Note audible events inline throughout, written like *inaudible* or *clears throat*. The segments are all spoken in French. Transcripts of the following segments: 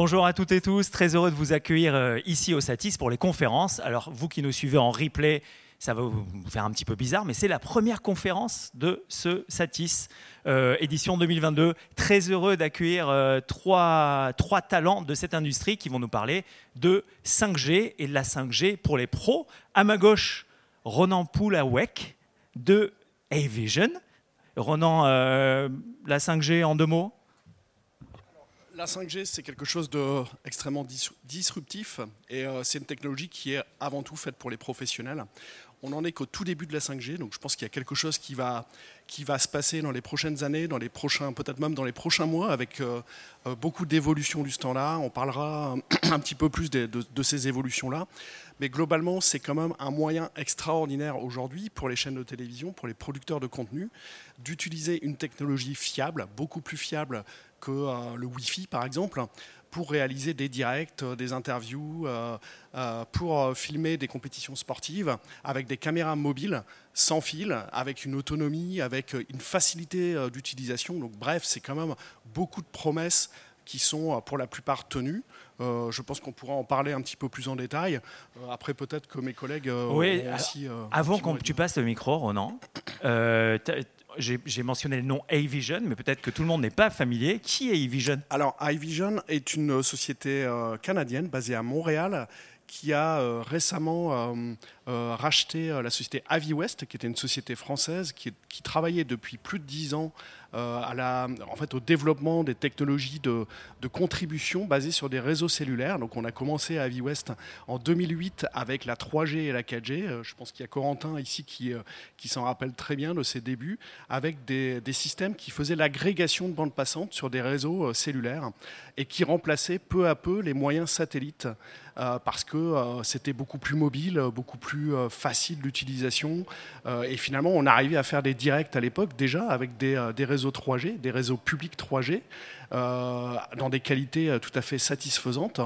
Bonjour à toutes et tous, très heureux de vous accueillir euh, ici au Satis pour les conférences. Alors vous qui nous suivez en replay, ça va vous faire un petit peu bizarre, mais c'est la première conférence de ce Satis, euh, édition 2022. Très heureux d'accueillir euh, trois, trois talents de cette industrie qui vont nous parler de 5G et de la 5G pour les pros. À ma gauche, Ronan Poulawek de A-Vision. Ronan, euh, la 5G en deux mots? La 5G, c'est quelque chose d'extrêmement disruptif et c'est une technologie qui est avant tout faite pour les professionnels on n'en est qu'au tout début de la 5G, donc je pense qu'il y a quelque chose qui va, qui va se passer dans les prochaines années, dans les prochains, peut-être même dans les prochains mois, avec euh, euh, beaucoup d'évolutions du standard. On parlera un *clears throat* petit peu plus de, ces évolutions-là. Mais globalement, c'est quand même un moyen extraordinaire aujourd'hui pour les chaînes de télévision, pour les producteurs de contenu, d'utiliser une technologie fiable, beaucoup plus fiable que euh, le Wi-Fi par exemple, pour réaliser des directs, euh, des interviews, euh, euh, pour filmer des compétitions sportives avec des caméras mobiles sans fil, avec une autonomie, avec une facilité d'utilisation. Donc bref, c'est quand même beaucoup de promesses qui sont pour la plupart tenues. je pense qu'on pourra en parler un petit peu plus en détail. après, peut-être que mes collègues oui, aussi. avant que tu passes le micro, Ronan, j'ai mentionné le nom A-Vision, mais peut-être que tout le monde n'est pas familier. Qui est A-Vision? Alors, A-Vision est une société euh, canadienne basée à Montréal qui a euh, récemment euh, racheté la société AviWest, qui était une société française qui, qui travaillait depuis plus de dix ans euh, la, en fait, au développement des technologies de, contribution basées sur des réseaux cellulaires. Donc on a commencé à AviWest en 2008 avec la 3G et la 4G. Euh, je pense qu'il y a Corentin ici qui, euh, qui s'en rappelle très bien de ses débuts, avec des, systèmes qui faisaient l'agrégation de bandes passantes sur des réseaux cellulaires et qui remplaçaient peu à peu les moyens satellites parce que c'était beaucoup plus mobile, beaucoup plus facile d'utilisation. et finalement, on arrivait à faire des directs à l'époque déjà avec des réseaux réseaux 3G, des réseaux publics 3G, euh, dans des qualités euh, tout à fait satisfaisantes.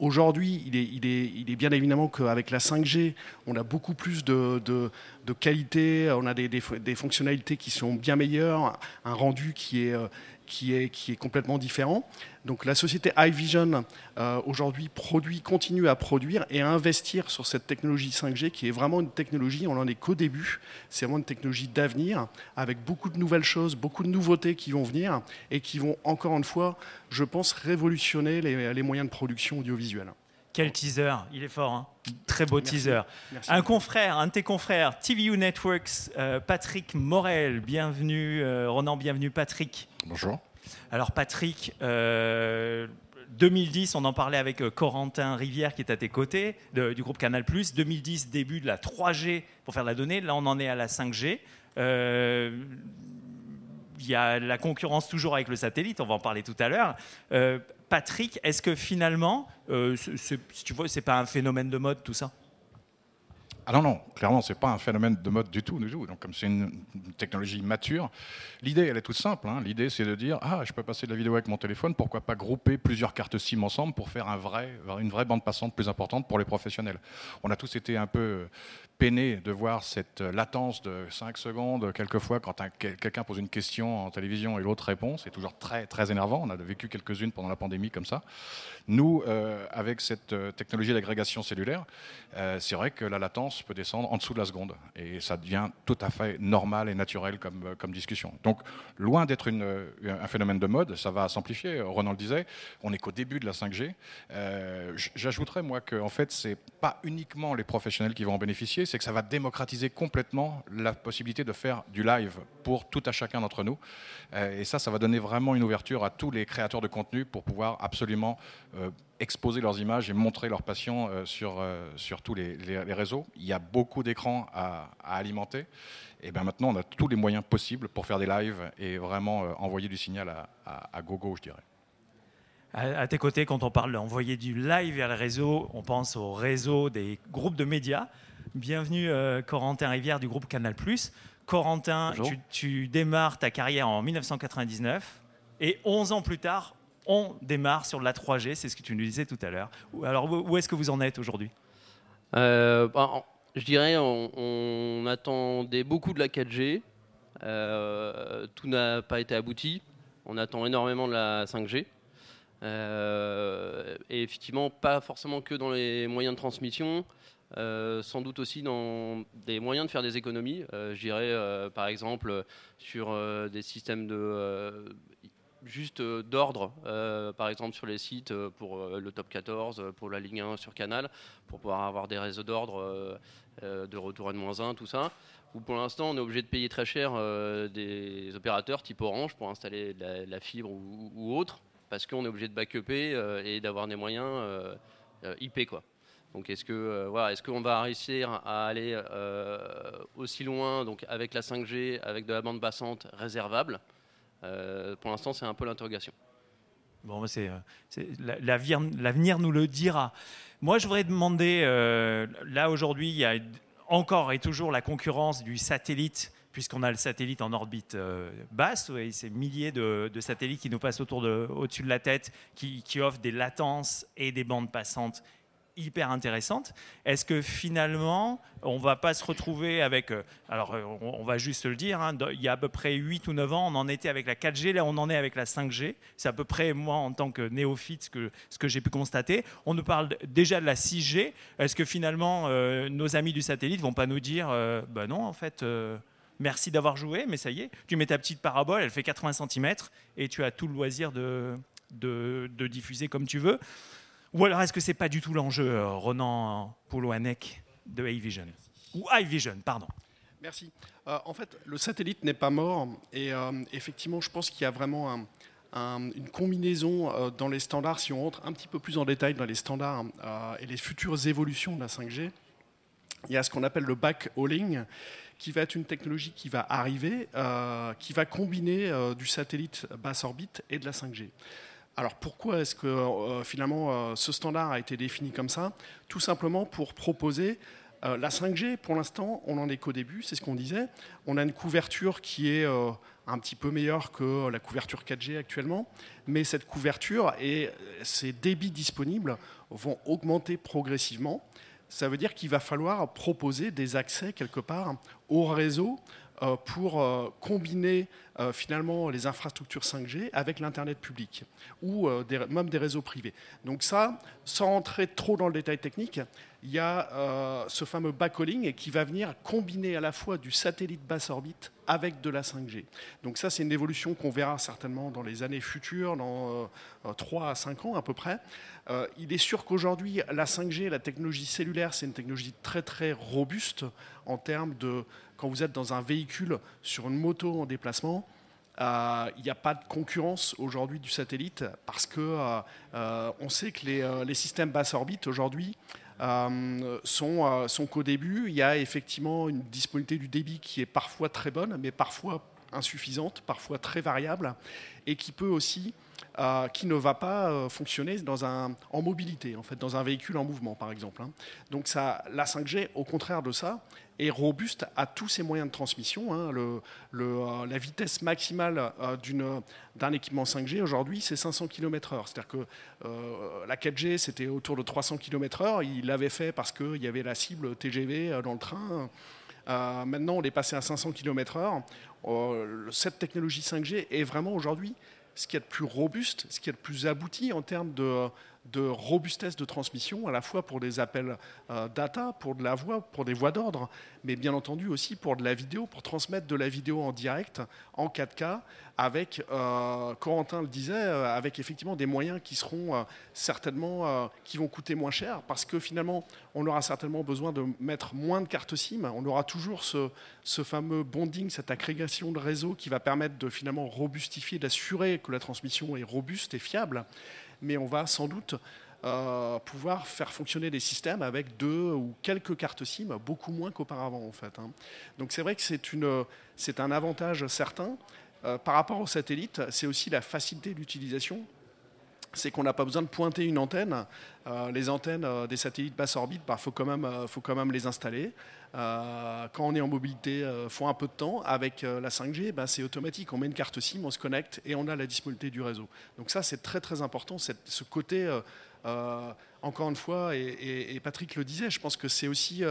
Aujourd'hui, il est, bien évidemment qu'avec la 5G, on a beaucoup plus de, qualité, on a des, fonctionnalités qui sont bien meilleures, un rendu qui est, euh, complètement différent. Donc la société iVision euh, aujourd'hui produit, continue à produire et à investir sur cette technologie 5G qui est vraiment une technologie, on n'en est qu'au début, c'est vraiment une technologie d'avenir avec beaucoup de nouvelles choses, beaucoup de nouveautés qui vont venir et qui vont encore une fois, je pense, révolutionner les, les moyens de production audiovisuelle. Quel teaser, il est fort, hein très beau teaser. Un confrère, un de tes confrères, TVU Networks, euh, Patrick Morel, bienvenue, euh, Ronan, bienvenue Patrick. Bonjour. Alors Patrick, 2010, euh, on en parlait avec Corentin Rivière qui est à tes côtés, du groupe Canal+. 2010, début de la 3G pour faire la donnée. Là, on en est à la 5G. Il y a la concurrence toujours avec le satellite, on va en parler tout à l'heure. Patrick, est-ce que finalement, euh, tu vois, c'est pas un phénomène de mode tout ça? Ah non, non, clairement, ce n'est pas un phénomène de mode du tout, du tout. Donc, comme c'est une, technologie mature, l'idée, elle est toute simple. Hein. L'idée, c'est de dire Ah, je peux passer de la vidéo avec mon téléphone, pourquoi pas grouper plusieurs cartes SIM ensemble pour faire un vrai, une vraie bande passante plus importante pour les professionnels On a tous été un peu peinés de voir cette latence de 5 secondes, quelquefois, quand quelqu'un pose une question en télévision et l'autre répond. C'est toujours très, très énervant. On a vécu quelques-unes pendant la pandémie comme ça. Nous, euh, avec cette euh, technologie d'agrégation cellulaire, euh, c'est vrai que la latence peut descendre en dessous de la seconde. Et ça devient tout à fait normal et naturel comme, comme discussion. Donc, loin d'être un phénomène de mode, ça va s'amplifier. Ronan le disait, on n'est qu'au début de la 5G. J'ajouterais, moi, que en fait, c'est pas uniquement les professionnels qui vont en bénéficier, c'est que ça va démocratiser complètement la possibilité de faire du live pour tout à chacun d'entre nous. et ça, ça va donner vraiment une ouverture à tous les créateurs de contenu pour pouvoir absolument euh, exposer leurs images et montrer leur passion euh, sur, euh, sur tous les, réseaux. Il y a beaucoup d'écrans à, alimenter. Et bien maintenant, on a tous les moyens possibles pour faire des lives et vraiment envoyer du signal à, à, gogo, je dirais. À, tes côtés, quand on parle d'envoyer du live vers le réseau, on pense au réseau des groupes de médias. Bienvenue Corentin Rivière du groupe Canal+. Corentin, tu, tu, démarres ta carrière en 1999 et 11 ans plus tard, on démarre sur la 3G, c'est ce que tu nous disais tout à l'heure. Alors, où est-ce que vous en êtes aujourd'hui? Euh, bah, Je dirais, on, attendait beaucoup de la 4G. Euh, tout n'a pas été abouti. On attend énormément de la 5G. et effectivement, pas forcément que dans les moyens de transmission, sans doute aussi dans des moyens de faire des économies. je dirais par exemple sur des systèmes de juste euh, d'ordre, euh, par exemple sur les sites euh, pour le top 14, pour la ligne 1 sur Canal, pour pouvoir avoir des réseaux d'ordre de retour N-1, tout ça. Où pour l'instant on est obligé de payer très cher des opérateurs type Orange pour installer la, fibre ou, autre, parce qu'on est obligé de backuper et d'avoir des moyens IP quoi. Donc est-ce que voilà, est-ce qu'on va réussir à aller aussi loin donc avec la 5G, avec de la bande passante réservable? Pour l'instant, c'est un peu l'interrogation. Bon, c'est, euh, l'avenir nous le dira. Moi, je voudrais demander, euh, là aujourd'hui, il y a encore et toujours la concurrence du satellite, puisqu'on a le satellite en orbite basse, et ces milliers de, satellites qui nous passent autour de, au-dessus de la tête, qui offrent des latences et des bandes passantes hyper intéressante. Est-ce que finalement, on va pas se retrouver avec... Euh, alors, euh, on, va juste le dire, hein, il y a à peu près 8 ou 9 ans, on en était avec la 4G, là on en est avec la 5G. C'est à peu près, moi, en tant que néophyte, ce que, ce que j'ai pu constater. On nous parle déjà de la 6G. Est-ce que finalement, euh, nos amis du satellite vont pas nous dire, ben non, en fait... Merci d'avoir joué, mais ça y est, tu mets ta petite parabole, elle fait 80 cm et tu as tout le loisir de, de diffuser comme tu veux. Ou alors est-ce que c'est pas du tout l'enjeu, euh, Ronan Poulouanek de iVision Ou iVision, pardon. Merci. Euh, en fait, le satellite n'est pas mort et euh, effectivement, je pense qu'il y a vraiment une combinaison dans les standards. Si on rentre un petit peu plus en détail dans les standards et les futures évolutions de la 5G, il y a ce qu'on appelle le backhauling qui va être une technologie qui va arriver, qui va combiner du satellite basse orbite et de la 5G. Alors pourquoi est-ce que euh, finalement euh, ce standard a été défini comme ça? Tout simplement pour proposer euh, la 5G. Pour l'instant, on n'en est qu'au début, c'est ce qu'on disait. On a une couverture qui est un petit peu meilleure que la couverture 4G actuellement, mais cette couverture et ces débits disponibles vont augmenter progressivement. Ça veut dire qu'il va falloir proposer des accès quelque part au réseau pour euh, combiner euh, finalement les infrastructures 5G avec l'Internet public ou même des réseaux privés. Donc ça, sans rentrer trop dans le détail technique, il y a ce fameux backhauling qui va venir combiner à la fois du satellite basse orbite avec de la 5G. Donc ça, c'est une évolution qu'on verra certainement dans les années futures, dans 3 à 5 ans à peu près. il est sûr qu'aujourd'hui, la 5G, la technologie cellulaire, c'est une technologie très très robuste en termes de quand vous êtes dans un véhicule sur une moto en déplacement, euh, il n'y a pas de concurrence aujourd'hui du satellite parce que euh, euh, sait que les, systèmes basse orbite aujourd'hui sont, sont qu'au début, il y a effectivement une disponibilité du débit qui est parfois très bonne, mais parfois insuffisante, parfois très variable, et qui peut aussi qui ne va pas fonctionner dans un, en mobilité, en fait, dans un véhicule en mouvement, par exemple. Hein. Donc ça, la 5G, au contraire de ça, est robuste à tous ces moyens de transmission. Hein. Le, euh, la vitesse maximale euh, d'un équipement 5G aujourd'hui, c'est 500 km/h. C'est-à-dire que euh, la 4G, c'était autour de 300 km/h. Il l'avait fait parce qu'il y avait la cible TGV dans le train. maintenant, on est passé à 500 km/h. cette technologie 5G est vraiment aujourd'hui ce qui est de plus robuste, ce qui est de plus abouti en termes de, de robustesse de transmission, à la fois pour des appels euh, data, pour de la voix, pour des voix d'ordre, mais bien entendu aussi pour de la vidéo, pour transmettre de la vidéo en direct, en 4K, avec, euh, Corentin le disait, euh, avec effectivement des moyens qui seront certainement, qui vont coûter moins cher, parce que finalement, on aura certainement besoin de mettre moins de cartes SIM, on aura toujours ce, ce fameux bonding, cette agrégation de réseau qui va permettre de finalement robustifier, d'assurer que la transmission est robuste et fiable mais on va sans doute euh, pouvoir faire fonctionner des systèmes avec deux ou quelques cartes SIM, beaucoup moins qu'auparavant en fait. Hein. Donc c'est vrai que c'est un avantage certain. Euh, par rapport aux satellites, c'est aussi la facilité d'utilisation c'est qu'on n'a pas besoin de pointer une antenne. Euh, les antennes des satellites basse orbite, il bah, faut, quand même, faut quand même les installer. Euh, quand on est en mobilité, euh, faut un peu de temps. Avec euh, la 5G, ben, c'est automatique. On met une carte SIM, on se connecte et on a la disponibilité du réseau. Donc ça, c'est très très important. Ce côté, encore une fois, et, Patrick le disait, je pense que c'est aussi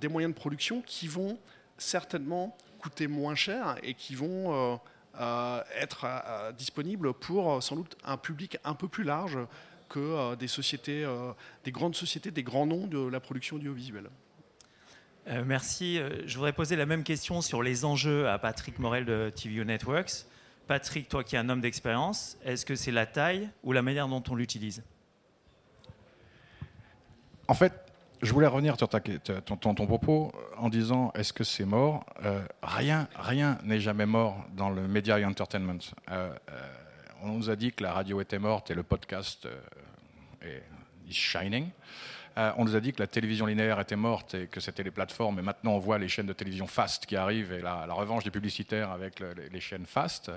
des moyens de production qui vont certainement coûter moins cher et qui vont être disponible pour sans doute un public un peu plus large que des sociétés, des grandes sociétés, des grands noms de la production audiovisuelle. Merci. Je voudrais poser la même question sur les enjeux à Patrick Morel de TVO Networks. Patrick, toi qui es un homme d'expérience, est-ce que c'est la taille ou la manière dont on l'utilise? En fait, je voulais revenir sur ton, propos en disant est-ce que c'est mort? Euh, Rien, rien n'est jamais mort dans le media et entertainment. Euh, euh, on nous a dit que la radio était morte et le podcast est shining. On nous a dit que la télévision linéaire était morte et que c'était les plateformes. Et maintenant, on voit les chaînes de télévision fast qui arrivent et la, revanche des publicitaires avec les, chaînes fast.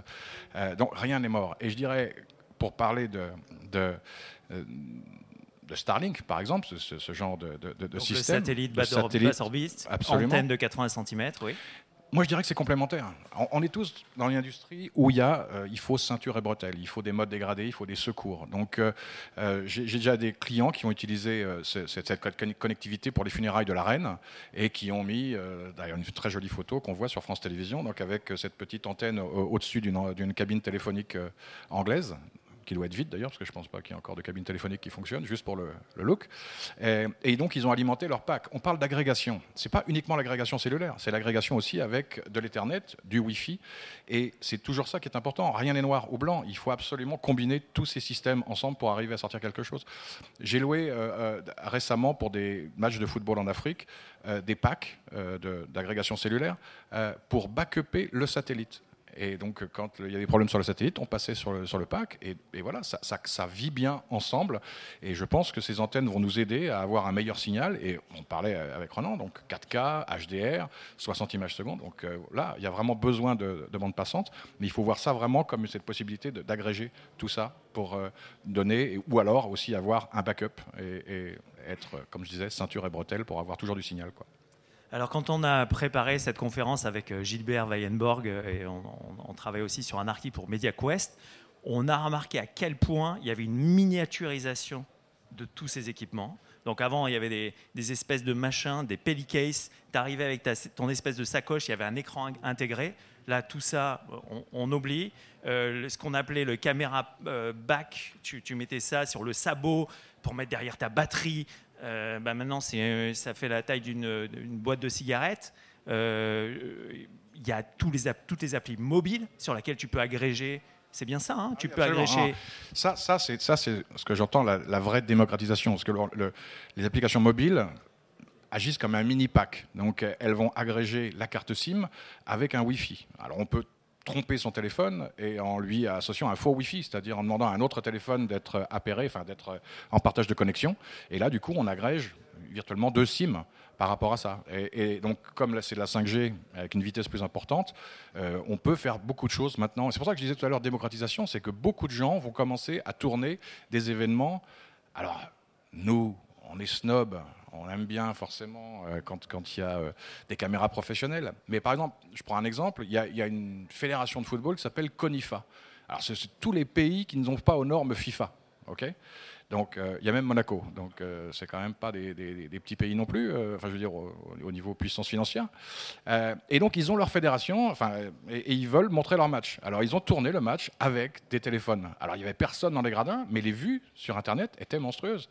donc rien n'est mort. Et je dirais, pour parler de, de de Starlink, par exemple, ce, genre de, de, système. Le satellite basse orbite, antenne de 80 cm, oui. Moi, je dirais que c'est complémentaire. On, est tous dans l'industrie où il y a, euh, il faut ceinture et bretelles, il faut des modes dégradés, il faut des secours. Donc, euh, euh, j'ai déjà des clients qui ont utilisé cette, connectivité pour les funérailles de la reine et qui ont mis, d'ailleurs, une très jolie photo qu'on voit sur France Télévisions, donc avec cette petite antenne au-dessus d'une cabine téléphonique anglaise qui doit être vide d'ailleurs, parce que je ne pense pas qu'il y ait encore de cabine téléphonique qui fonctionne, juste pour le, look. Et, donc, ils ont alimenté leur pack. On parle d'agrégation. Ce n'est pas uniquement l'agrégation cellulaire, c'est l'agrégation aussi avec de l'Ethernet, du Wi-Fi. Et c'est toujours ça qui est important. Rien n'est noir ou blanc. Il faut absolument combiner tous ces systèmes ensemble pour arriver à sortir quelque chose. J'ai loué euh, euh, récemment pour des matchs de football en Afrique euh, des packs d'agrégation cellulaire pour backuper le satellite. Et donc, quand il y a des problèmes sur le satellite, on passait sur le, sur pack. Et, voilà, ça, vit bien ensemble. Et je pense que ces antennes vont nous aider à avoir un meilleur signal. Et on parlait avec Renan, donc 4K, HDR, 60 images secondes. Donc euh, là, il y a vraiment besoin de, de bande passante. Mais il faut voir ça vraiment comme cette possibilité d'agréger tout ça pour euh, donner, ou alors aussi avoir un backup et, être, comme je disais, ceinture et bretelle pour avoir toujours du signal. Alors quand on a préparé cette conférence avec euh, Gilbert Weyenborg euh, et on, travaille aussi sur un article pour MediaQuest, on a remarqué à quel point il y avait une miniaturisation de tous ces équipements. Donc avant, il y avait des, espèces de machins, des pellicases. Tu arrivais avec ton espèce de sacoche, il y avait un écran intégré. Là, tout ça, on, oublie. Euh, ce qu'on appelait le caméra back, tu, mettais ça sur le sabot pour mettre derrière ta batterie. Euh, bah, maintenant, euh, ça fait la taille d'une boîte de cigarettes. Euh, il y a tous les, toutes les applis mobiles sur lesquelles tu peux agréger c'est bien ça, hein? Tu peux agréger. Ça, ça c'est ce que j'entends, la, vraie démocratisation. Parce que les applications mobiles agissent comme un mini pack. Donc elles vont agréger la carte SIM avec un Wi-Fi. Alors on peut tromper son téléphone et en lui associant un faux Wi-Fi, c'est-à-dire en demandant à un autre téléphone d'être appairé, enfin d'être en partage de connexion. Et là, du coup, on agrège virtuellement deux SIM par rapport à ça. Et, donc, comme là, c'est de la 5G avec une vitesse plus importante, euh, on peut faire beaucoup de choses maintenant. C'est pour ça que je disais tout à l'heure démocratisation, c'est que beaucoup de gens vont commencer à tourner des événements. Alors, nous, on est snob, on aime bien forcément euh, quand, il y a euh, des caméras professionnelles. Mais par exemple, je prends un exemple, il y a, une fédération de football qui s'appelle CONIFA. Alors c'est tous les pays qui ne sont pas aux normes FIFA. donc euh, il y a même Monaco, donc c'est quand même pas des, petits pays non plus, enfin je veux dire au, niveau puissance financière. et donc ils ont leur fédération, enfin et, et, ils veulent montrer leur match. Alors ils ont tourné le match avec des téléphones. Alors il y avait personne dans les gradins, mais les vues sur Internet étaient monstrueuses.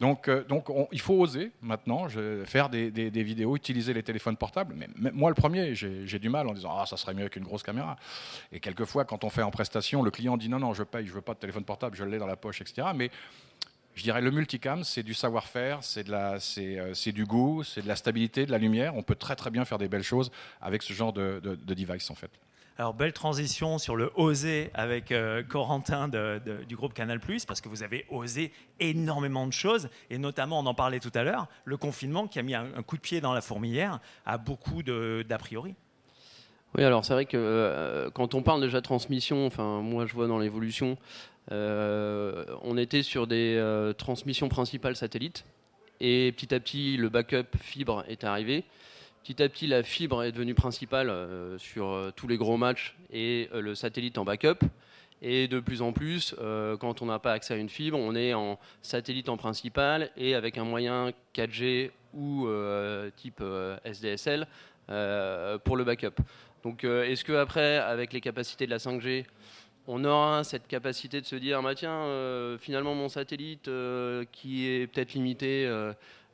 Donc, euh, il faut oser maintenant faire des, vidéos, utiliser les téléphones portables. Mais, moi, le premier, j'ai du mal en disant ah ça serait mieux qu'une grosse caméra. Et quelquefois, quand on fait en prestation, le client dit non non je paye, je veux pas de téléphone portable, je l'ai dans la poche, etc. Mais je dirais le multicam, c'est du savoir-faire, c'est euh, du goût, c'est de la stabilité, de la lumière. On peut très très bien faire des belles choses avec ce genre de, de device en fait. Alors, belle transition sur le oser avec euh, Corentin du groupe Canal, parce que vous avez osé énormément de choses, et notamment, on en parlait tout à l'heure, le confinement qui a mis un, coup de pied dans la fourmilière à beaucoup d'a priori. Oui, alors c'est vrai que euh, quand on parle déjà de transmission, enfin, moi je vois dans l'évolution, euh, on était sur des transmissions principales satellites, et petit à petit, le backup fibre est arrivé. Petit à petit, la fibre est devenue principale euh, sur euh, tous les gros matchs et euh, le satellite en backup. Et de plus en plus, quand on n'a pas accès à une fibre, on est en satellite en principal et avec un moyen 4G ou type SDSL pour le backup. Donc est-ce que après, avec les capacités de la 5G, on aura cette capacité de se dire, bah, tiens, finalement mon satellite qui est peut-être limité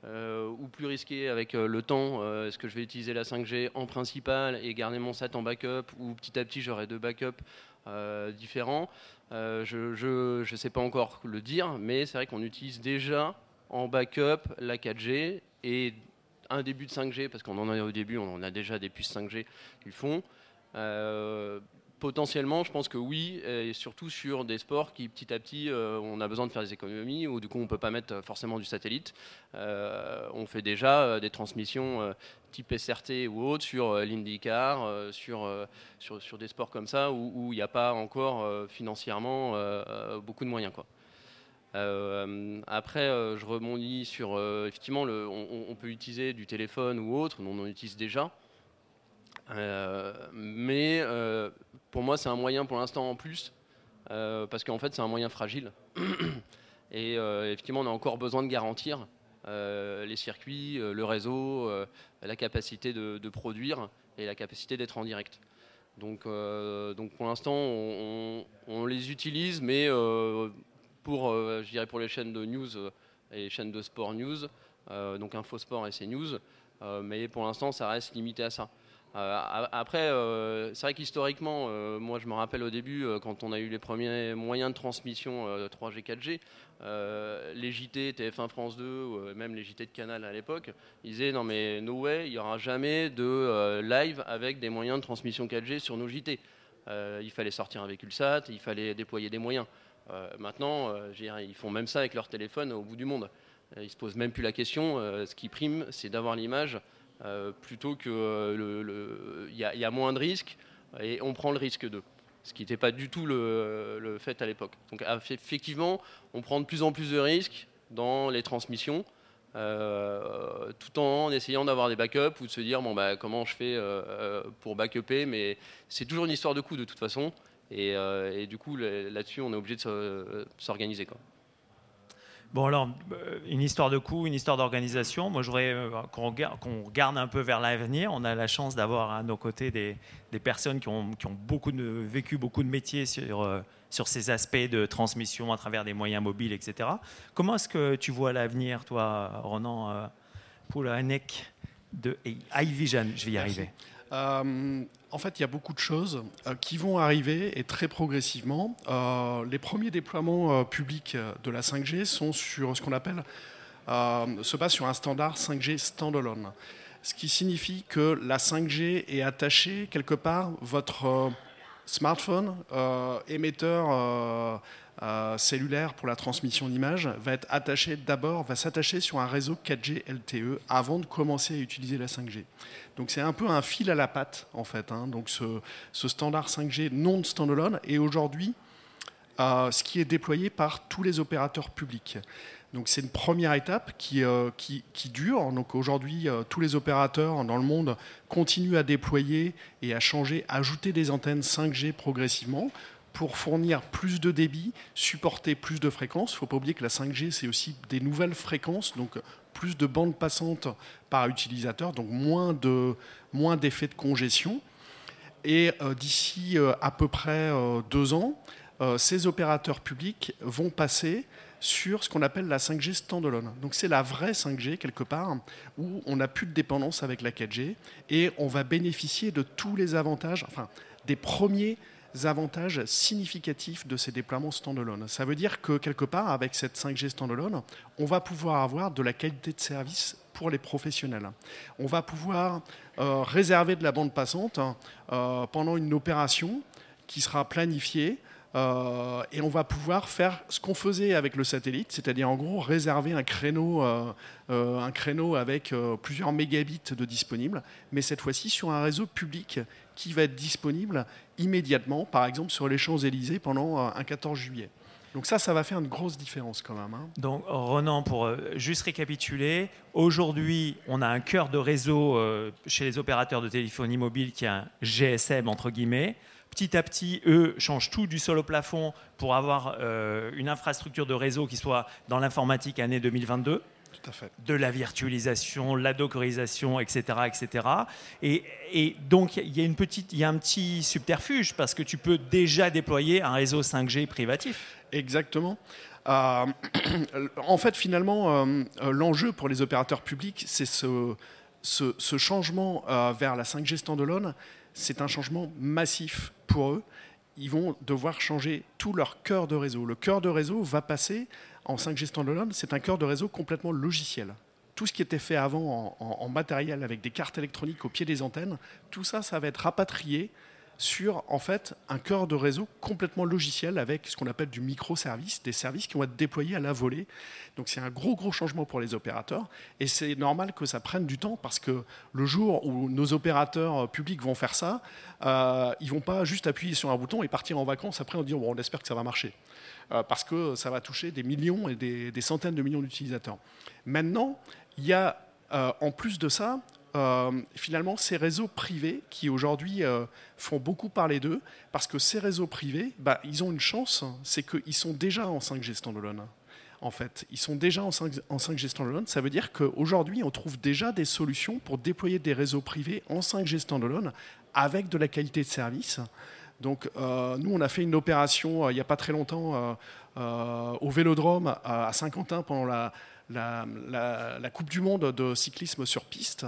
ou plus risqué avec le temps, est-ce que je vais utiliser la 5G en principal et garder mon sat en backup ou petit à petit j'aurai deux backups différents? Je ne sais pas encore le dire, mais c'est vrai qu'on utilise déjà en backup la 4G et un début de 5G, parce qu'on en a au début, on a déjà des puces 5G qu'ils font. Euh, potentiellement, je pense que oui, et surtout sur des sports qui petit à petit, euh, on a besoin de faire des économies, ou du coup on ne peut pas mettre forcément du satellite. Euh, on fait déjà des transmissions type SRT ou autre sur l'IndyCar, sur, sur, des sports comme ça, où il n'y a pas encore financièrement beaucoup de moyens. Euh, après, euh, je rebondis sur euh, effectivement, le, on, peut utiliser du téléphone ou autre, on en utilise déjà. mais pour moi, c'est un moyen pour l'instant en plus, parce qu'en fait, c'est un moyen fragile. *clears throat* Et effectivement, on a encore besoin de garantir les circuits, le réseau, la capacité de, produire et la capacité d'être en direct. Donc, donc pour l'instant, on, les utilise, mais pour, euh, je dirais pour les chaînes de news euh, et les chaînes de sport news, euh, donc Infosport et CNews. mais pour l'instant, ça reste limité à ça. Après, c'est vrai qu'historiquement, moi je me rappelle au début, quand on a eu les premiers moyens de transmission 3G, 4G, les JT, TF1 France 2, même les JT de Canal à l'époque, ils disaient non mais no way, il n'y aura jamais de live avec des moyens de transmission 4G sur nos JT. il fallait sortir un véhicule SAT, il fallait déployer des moyens. Euh, maintenant, euh, ils font même ça avec leur téléphone au bout du monde. Euh, ils se posent même plus la question. ce qui prime, c'est d'avoir l'image plutôt que le. Il y, a moins de risques et on prend le risque d'eux ce qui n'était pas du tout le, fait à l'époque. Donc effectivement, on prend de plus en plus de risques dans les transmissions, tout en essayant d'avoir des backups ou de se dire bon bah comment je fais pour backuper, mais c'est toujours une histoire de coût de toute façon. Euh, et, du coup, là-dessus, on est obligé de euh, s'organiser. Bon, alors, euh, une histoire de coût, une histoire d'organisation. Moi, je voudrais qu'on regarde, un peu vers l'avenir. On a la chance d'avoir à nos côtés des, personnes qui ont, beaucoup de, vécu beaucoup de métiers sur, sur ces aspects de transmission à travers des moyens mobiles, etc. Comment est-ce que tu vois l'avenir, toi, Ronan Poulanek de iVision Je vais y arriver. Euh, en fait, il y a beaucoup de choses euh, qui vont arriver et très progressivement. Euh, les premiers déploiements publics de la 5G sont sur ce qu'on appelle se passe sur un standard 5G standalone, ce qui signifie que la 5G est attachée quelque part votre smartphone émetteur euh, cellulaire pour la transmission d'image va être attaché d'abord, va s'attacher sur un réseau 4G LTE avant de commencer à utiliser la 5G. Donc c'est un peu un fil à la patte en fait. Hein. Donc ce, standard 5G non standalone est aujourd'hui euh, ce qui est déployé par tous les opérateurs publics. Donc c'est une première étape qui, euh, qui, qui, dure. Donc aujourd'hui, tous les opérateurs dans le monde continuent à déployer et à changer, ajouter des antennes 5G progressivement pour fournir plus de débit, supporter plus de fréquences. Il ne faut pas oublier que la 5G, c'est aussi des nouvelles fréquences, donc plus de bandes passantes par utilisateur, donc moins de moins d'effets de congestion. Et euh, d'ici euh, à peu près euh, deux ans, ces opérateurs publics vont passer sur ce qu'on appelle la 5G standalone. Donc c'est la vraie 5G quelque part où on n'a plus de dépendance avec la 4G et on va bénéficier de tous les avantages, enfin des premiers avantages significatifs de ces déploiements standalone. Ça veut dire que quelque part, avec cette 5G standalone, on va pouvoir avoir de la qualité de service pour les professionnels. On va pouvoir euh, réserver de la bande passante euh, pendant une opération qui sera planifiée euh, et on va pouvoir faire ce qu'on faisait avec le satellite, c'est-à-dire en gros réserver un créneau, un créneau avec plusieurs mégabits de disponible, mais cette fois-ci sur un réseau public qui va être disponible immédiatement, par exemple sur les Champs-Élysées pendant euh, un 14 juillet. Donc ça, ça va faire une grosse différence quand même. Hein. Donc Renan, pour euh, juste récapituler, aujourd'hui, on a un cœur de réseau euh, chez les opérateurs de téléphonie mobile qui est un GSM entre guillemets. Petit à petit, eux changent tout du sol au plafond pour avoir une infrastructure de réseau qui soit dans l'informatique année 2022. De la virtualisation, la dockerisation, etc. etc. Et, et donc, il y, a une petite, il y a un petit subterfuge parce que tu peux déjà déployer un réseau 5G privatif. Exactement. Euh, *clears throat* en fait, finalement, euh, l'enjeu pour les opérateurs publics, c'est ce, ce, changement euh, vers la 5G standalone. C'est un changement massif pour eux. Ils vont devoir changer tout leur cœur de réseau. Le cœur de réseau va passer en 5G standalone, c'est un cœur de réseau complètement logiciel. Tout ce qui était fait avant en, matériel avec des cartes électroniques au pied des antennes, tout ça, ça va être rapatrié sur en fait un cœur de réseau complètement logiciel avec ce qu'on appelle du microservice, des services qui vont être déployés à la volée. Donc c'est un gros gros changement pour les opérateurs et c'est normal que ça prenne du temps parce que le jour où nos opérateurs publics vont faire ça, euh, ils vont pas juste appuyer sur un bouton et partir en vacances après en disant bon, on espère que ça va marcher. Euh, parce que ça va toucher des millions et des, centaines de millions d'utilisateurs. Maintenant, il y a euh, en plus de ça, euh, finalement, ces réseaux privés qui aujourd'hui font beaucoup parler d'eux, parce que ces réseaux privés, bah, ils ont une chance, c'est qu'ils sont déjà en 5G standalone. En fait, ils sont déjà en 5, en 5G standalone. Ça veut dire qu'aujourd'hui, on trouve déjà des solutions pour déployer des réseaux privés en 5G standalone avec de la qualité de service. Donc euh, nous, on a fait une opération euh, il n'y a pas très longtemps euh, au Vélodrome à Saint-Quentin pendant la, Coupe du Monde de cyclisme sur piste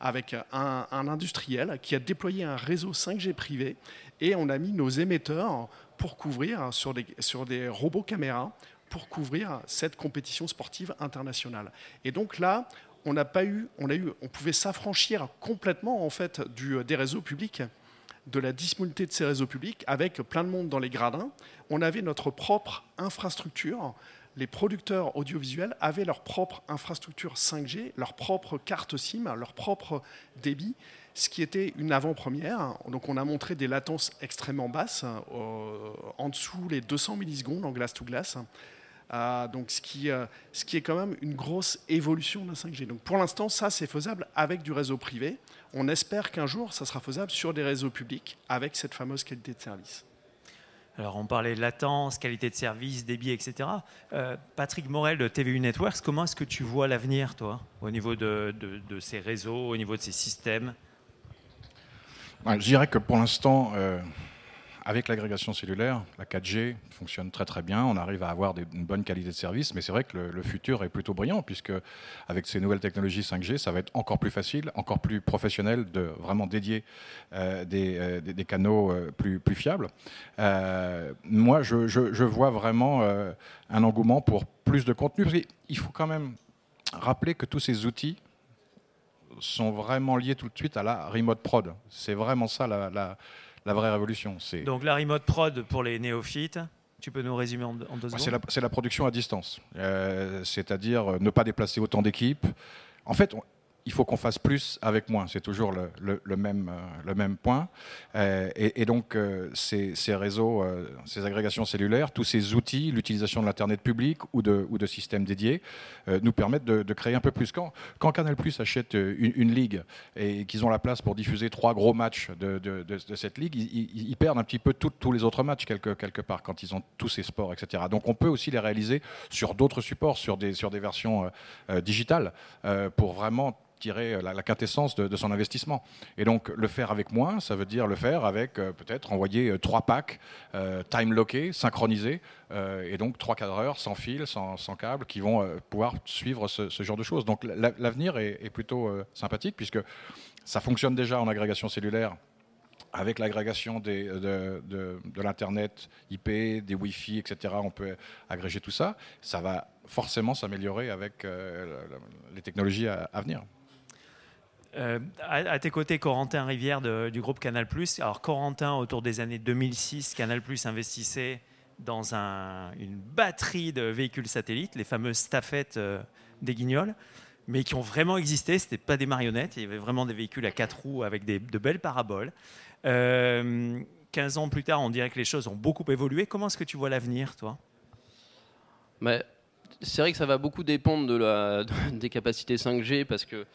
avec un, industriel qui a déployé un réseau 5G privé et on a mis nos émetteurs pour couvrir sur des, sur des robots caméras pour couvrir cette compétition sportive internationale. Et donc là, on n'a pas eu, on a eu, on pouvait s'affranchir complètement en fait du, des réseaux publics de la disponibilité de ces réseaux publics avec plein de monde dans les gradins. On avait notre propre infrastructure. Les producteurs audiovisuels avaient leur propre infrastructure 5G, leur propre carte SIM, leur propre débit, ce qui était une avant-première. Donc on a montré des latences extrêmement basses, euh, en dessous les 200 millisecondes en glace-to-glace. Euh, donc ce qui, euh, ce qui est quand même une grosse évolution de la 5G. Donc pour l'instant, ça c'est faisable avec du réseau privé. On espère qu'un jour, ça sera faisable sur des réseaux publics avec cette fameuse qualité de service. Alors, on parlait de latence, qualité de service, débit, etc. Euh, Patrick Morel de TVU Networks, comment est-ce que tu vois l'avenir, toi, au niveau de, ces réseaux, au niveau de ces systèmes? Je dirais que pour l'instant, euh, avec l'agrégation cellulaire, la 4G fonctionne très très bien. On arrive à avoir une bonne qualité de service, mais c'est vrai que le, futur est plutôt brillant puisque avec ces nouvelles technologies 5G, ça va être encore plus facile, encore plus professionnel de vraiment dédier euh, euh, des, canaux euh, plus, plus fiables. moi, je, je, vois vraiment un engouement pour plus de contenu. Il faut quand même rappeler que tous ces outils sont vraiment liés tout de suite à la remote prod. C'est vraiment ça la la vraie révolution. Donc la remote prod pour les néophytes, tu peux nous résumer en, deux secondes C'est la, production à distance, euh, c'est-à-dire euh, ne pas déplacer autant d'équipes. En fait, il faut qu'on fasse plus avec moins. C'est toujours le, même, euh, le même point. Euh, et, donc, euh, ces, réseaux, ces agrégations cellulaires, tous ces outils, l'utilisation de l'Internet public ou de, systèmes dédiés, nous permettent de, créer un peu plus. Quand, quand Canal Plus achète une, ligue et qu'ils ont la place pour diffuser trois gros matchs de, cette ligue, ils, perdent un petit peu tous les autres matchs quelque, quelque part quand ils ont tous ces sports, etc. Donc, on peut aussi les réaliser sur d'autres supports, sur des, sur des versions digitales, pour vraiment tirer euh, la, quintessence de, son investissement. Et donc le faire avec moins, ça veut dire le faire avec euh, peut-être envoyer euh, trois packs time lockés, synchronisés, et donc trois cadreurs sans fil, sans, câble, qui vont pouvoir suivre ce, genre de choses. Donc l'avenir est, plutôt sympathique puisque ça fonctionne déjà en agrégation cellulaire avec l'agrégation de, de l'Internet IP, des Wi-Fi, etc., on peut agréger tout ça. Ça va forcément s'améliorer avec les technologies à venir. Euh, à, tes côtés, Corentin Rivière du groupe Canal+. Alors Corentin, autour des années 2006, Canal+ investissait dans une batterie de véhicules satellites, les fameuses staffettes euh, des Guignols, mais qui ont vraiment existé. Ce n'étaient pas des marionnettes. Il y avait vraiment des véhicules à quatre roues avec de belles paraboles. Euh, 15 ans plus tard, on dirait que les choses ont beaucoup évolué. Comment est-ce que tu vois l'avenir, toi? C'est vrai que ça va beaucoup dépendre *laughs* des capacités 5G parce que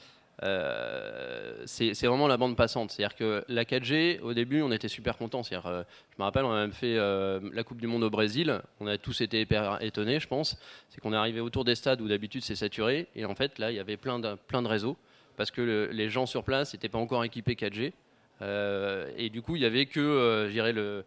euh, c'est vraiment la bande passante. C'est-à-dire que la 4G, au début, on était super contents. Euh, je me rappelle, on a même fait euh, la Coupe du Monde au Brésil. On a tous été étonnés, je pense. C'est qu'on est arrivé autour des stades où d'habitude c'est saturé. Et en fait, là, il y avait plein de, réseaux. Parce que les gens sur place n'étaient pas encore équipés 4G. et du coup, il n'y avait que, le,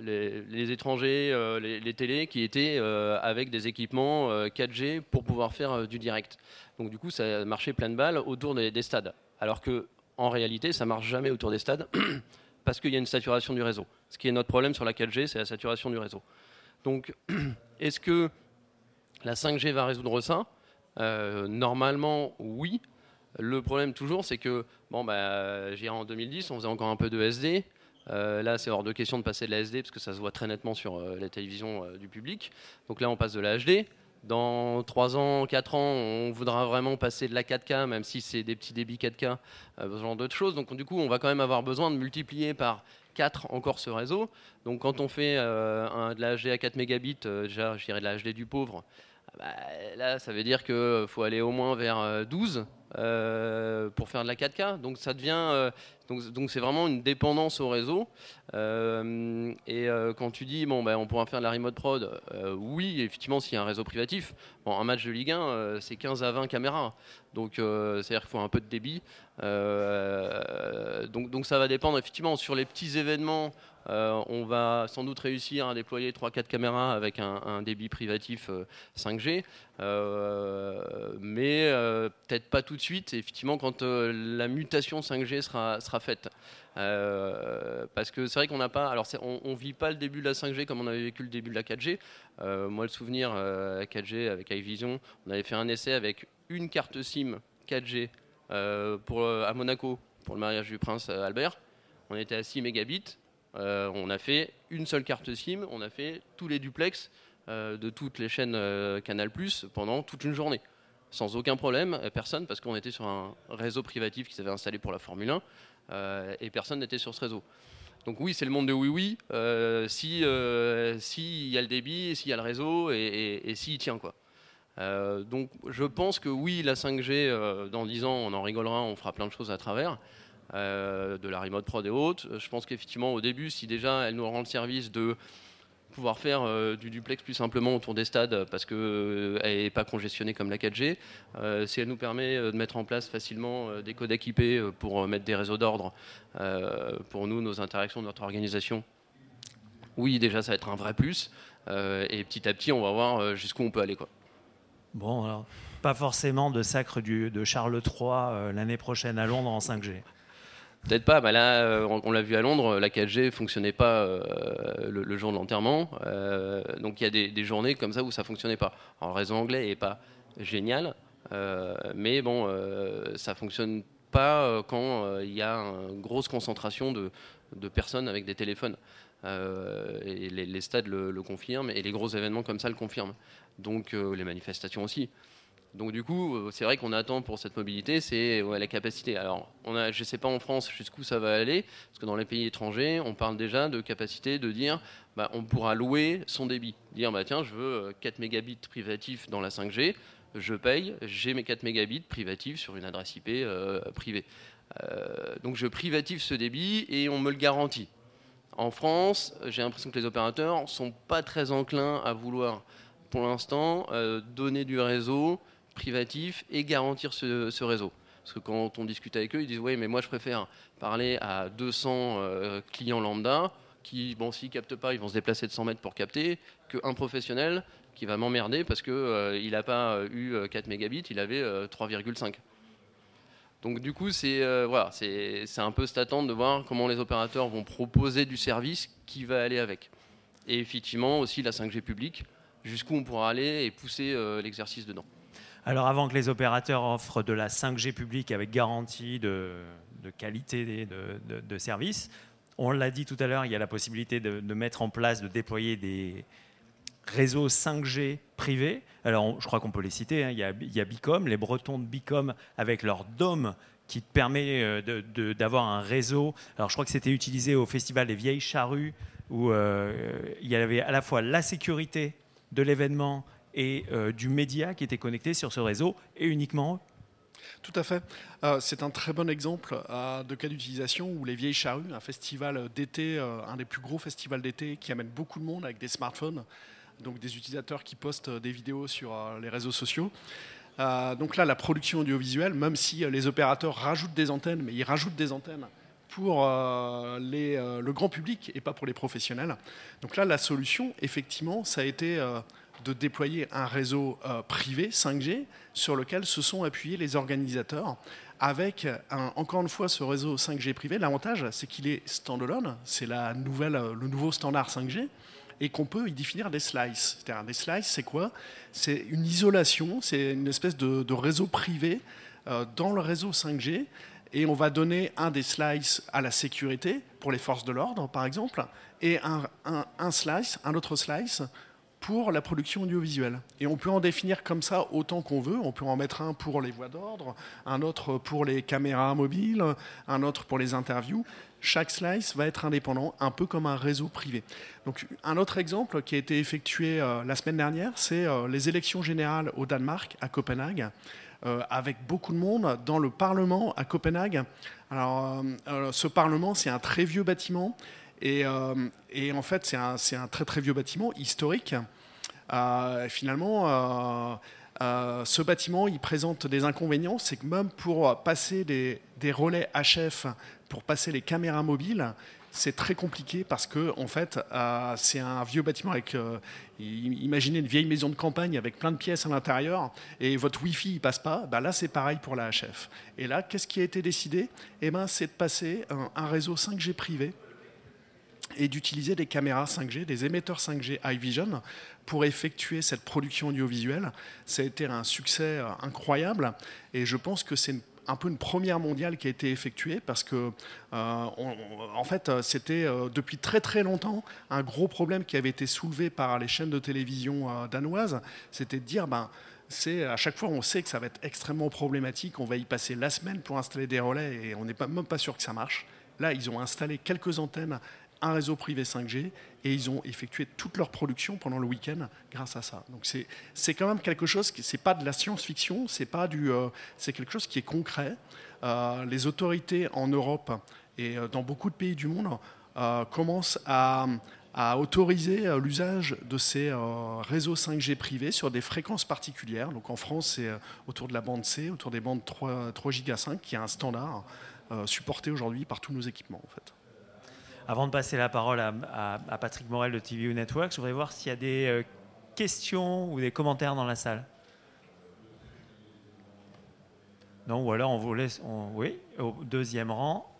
les, étrangers, les, les, télés qui étaient avec des équipements 4G pour pouvoir faire du direct. Donc du coup, ça marchait plein de balles autour des, stades. Alors que en réalité, ça marche jamais autour des stades *clears throat* parce qu'il y a une saturation du réseau. Ce qui est notre problème sur la 4G, c'est la saturation du réseau. Donc, *clears throat* est-ce que la 5G va résoudre ça? Euh, Normalement, oui. Le problème toujours, c'est que, bon, bah, en 2010, on faisait encore un peu de SD. Euh, là, c'est hors de question de passer de la SD parce que ça se voit très nettement sur euh, la télévision du public. Donc là, on passe de la HD. Dans 3 ans, 4 ans, on voudra vraiment passer de la 4K, même si c'est des petits débits 4K, euh, ce genre d'autres choses. Donc du coup, on va quand même avoir besoin de multiplier par 4 encore ce réseau. Donc quand on fait euh, de la HD à 4 mégabits, euh, déjà je dirais de la HD du pauvre, bah, là ça veut dire qu'il faut aller au moins vers 12 pour faire de la 4K. Donc ça devient donc c'est vraiment une dépendance au réseau. Euh, et euh, quand tu dis bon ben on pourra faire de la remote prod, euh, oui effectivement s'il y a un réseau privatif. Bon un match de Ligue 1 c'est 15 à 20 caméras, donc c'est-à-dire qu'il faut un peu de débit. donc donc ça va dépendre effectivement sur les petits événements euh, on va sans doute réussir à déployer 3-4 caméras avec un, débit privatif 5G, euh, euh, mais peut-être pas tout de suite, effectivement, quand la mutation 5G sera, faite. parce que c'est vrai qu'on n'a pas. Alors, on ne vit pas le début de la 5G comme on avait vécu le début de la 4G. moi, le souvenir, la 4G avec iVision, on avait fait un essai avec une carte SIM 4G pour, à Monaco pour le mariage du prince Albert. On était à 6 mégabits. Euh, on a fait une seule carte SIM, on a fait tous les duplex euh, de toutes les chaînes euh, Canal Plus pendant toute une journée. Sans aucun problème, personne, parce qu'on était sur un réseau privatif qui s'avait installé pour la Formule 1, et personne n'était sur ce réseau. Donc oui, c'est le monde de oui oui. si s'il y a le débit, s'il y a le réseau et, et, s'il tient quoi. donc je pense que oui, la 5G dans 10 ans, on en rigolera, on fera plein de choses à travers. Euh, de la remote prod et autres. Je pense qu'effectivement, au début, si déjà elle nous rend le service de pouvoir faire euh, du duplex plus simplement autour des stades parce qu'elle euh, n'est pas congestionnée comme la 4G, si elle nous permet de mettre en place facilement des codes équipés pour mettre des réseaux d'ordre pour nous, nos interactions, notre organisation, oui, déjà, ça va être un vrai plus. et petit à petit, on va voir jusqu'où on peut aller. Quoi. Bon, alors, pas forcément de sacre de Charles III l'année prochaine à Londres en 5G. Peut-être pas, bah là, euh, on, l'a vu à Londres, la 4G fonctionnait pas euh, le, jour de l'enterrement. Euh, donc il y a des, journées comme ça où ça fonctionnait pas. Alors, le réseau anglais est pas génial, mais bon, ça fonctionne pas quand il y a une grosse concentration de, personnes avec des téléphones. et les, stades le, le, confirment et les gros événements comme ça le confirment. Donc les manifestations aussi. Donc du coup, euh, c'est vrai qu'on attend pour cette mobilité, c'est la capacité. Alors, on je ne sais pas en France jusqu'où ça va aller, parce que dans les pays étrangers, on parle déjà de capacité de dire, bah, on pourra louer son débit. Dire, bah, tiens, je veux 4 euh, mégabits privatifs dans la 5G, je paye, j'ai mes 4 mégabits privatifs sur une adresse IP euh, privée. donc je privative ce débit et on me le garantit. En France, j'ai l'impression que les opérateurs sont pas très enclins à vouloir, pour l'instant, donner du réseau privatif et garantir ce, réseau. Parce que quand on discute avec eux, ils disent Oui, mais moi je préfère parler à 200 euh, clients lambda qui, bon, s'ils captent pas, ils vont se déplacer de 100 mètres pour capter, qu'un professionnel qui va m'emmerder parce qu'il euh, n'a pas eu 4 mégabits, il avait 3,5. Euh, Donc du coup, c'est voilà, c'est un peu cette attente de voir comment les opérateurs vont proposer du service qui va aller avec. Et effectivement aussi la 5G publique, jusqu'où on pourra aller et pousser l'exercice dedans. Alors avant que les opérateurs offrent de la 5G publique avec garantie de, qualité de, service, on l'a dit tout à l'heure, il y a la possibilité de, mettre en place, de déployer des réseaux 5G privés. Alors je crois qu'on peut les citer, hein. il, y a, Bicom, les Bretons de Bicom avec leur dôme qui permet euh, d'avoir un réseau. Alors je crois que c'était utilisé au festival des Vieilles Charrues où euh, il y avait à la fois la sécurité de l'événement et euh, du média qui était connecté sur ce réseau et uniquement Tout à fait. Euh, c'est un très bon exemple euh, de cas d'utilisation où les Vieilles Charrues, un festival d'été, un des plus gros festivals d'été qui amène beaucoup de monde avec des smartphones, donc des utilisateurs qui postent des vidéos sur les réseaux sociaux. donc là, la production audiovisuelle, même si les opérateurs rajoutent des antennes, mais ils rajoutent des antennes pour le grand public et pas pour les professionnels. Donc là, la solution, effectivement, ça a été de déployer un réseau euh, privé 5G sur lequel se sont appuyés les organisateurs avec encore une fois ce réseau 5G privé. L'avantage, c'est qu'il est standalone, c'est la nouvelle, euh, le nouveau standard 5G, et qu'on peut y définir des slices. C'est-à-dire des slices, c'est quoi? C'est une isolation, c'est une espèce de, réseau privé euh, dans le réseau 5G, et on va donner un des slices à la sécurité pour les forces de l'ordre, par exemple, et un, un slice, un autre slice pour la production audiovisuelle. Et on peut en définir comme ça autant qu'on veut. On peut en mettre un pour les voix d'ordre, un autre pour les caméras mobiles, un autre pour les interviews. Chaque slice va être indépendant, un peu comme un réseau privé. Donc, un autre exemple qui a été effectué euh, la semaine dernière, c'est euh, les élections générales au Danemark, à Copenhague. Euh, avec beaucoup de monde dans le Parlement à Copenhague. Alors, ce Parlement, c'est un très vieux bâtiment et, et en fait, c'est un, très très vieux bâtiment historique. Euh, finalement, euh, euh, ce bâtiment, il présente des inconvénients. C'est que même pour passer des, relais HF, pour passer les caméras mobiles, c'est très compliqué parce que en fait c'est un vieux bâtiment avec imaginez une vieille maison de campagne avec plein de pièces à l'intérieur et votre wifi il passe pas. Bah là c'est pareil pour la HF et là qu'est-ce qui a été décidé? Eh ben c'est de passer un, réseau 5G privé et d'utiliser des caméras 5G, des émetteurs 5G iVision pour effectuer cette production audiovisuelle. Ça a été un succès euh, incroyable et je pense que c'est un peu une première mondiale qui a été effectuée parce que, euh, en fait, c'était euh, depuis très très longtemps un gros problème qui avait été soulevé par les chaînes de télévision danoises. C'était de dire, ben, c'est à chaque fois on sait que ça va être extrêmement problématique, on va y passer la semaine pour installer des relais et on n'est même pas sûr que ça marche. Là, ils ont installé quelques antennes un réseau privé 5G et ils ont effectué toute leur production pendant le week-end grâce à ça. Donc c'est quand même quelque chose qui c'est pas de la science-fiction, c'est pas du euh, c'est quelque chose qui est concret. Euh, les autorités en Europe et euh, dans beaucoup de pays du monde commencent à, à autoriser l'usage de ces réseaux 5G privés sur des fréquences particulières. Donc en France, c'est autour de la bande C, autour des bandes 3, 3 Giga 5, qui est un standard supporté aujourd'hui par tous nos équipements en fait. Avant de passer la parole à, Patrick Morel de TVU Network, je voudrais voir s'il y a des euh, questions ou des commentaires dans la salle. Non, ou alors on vous laisse. oui, au deuxième rang.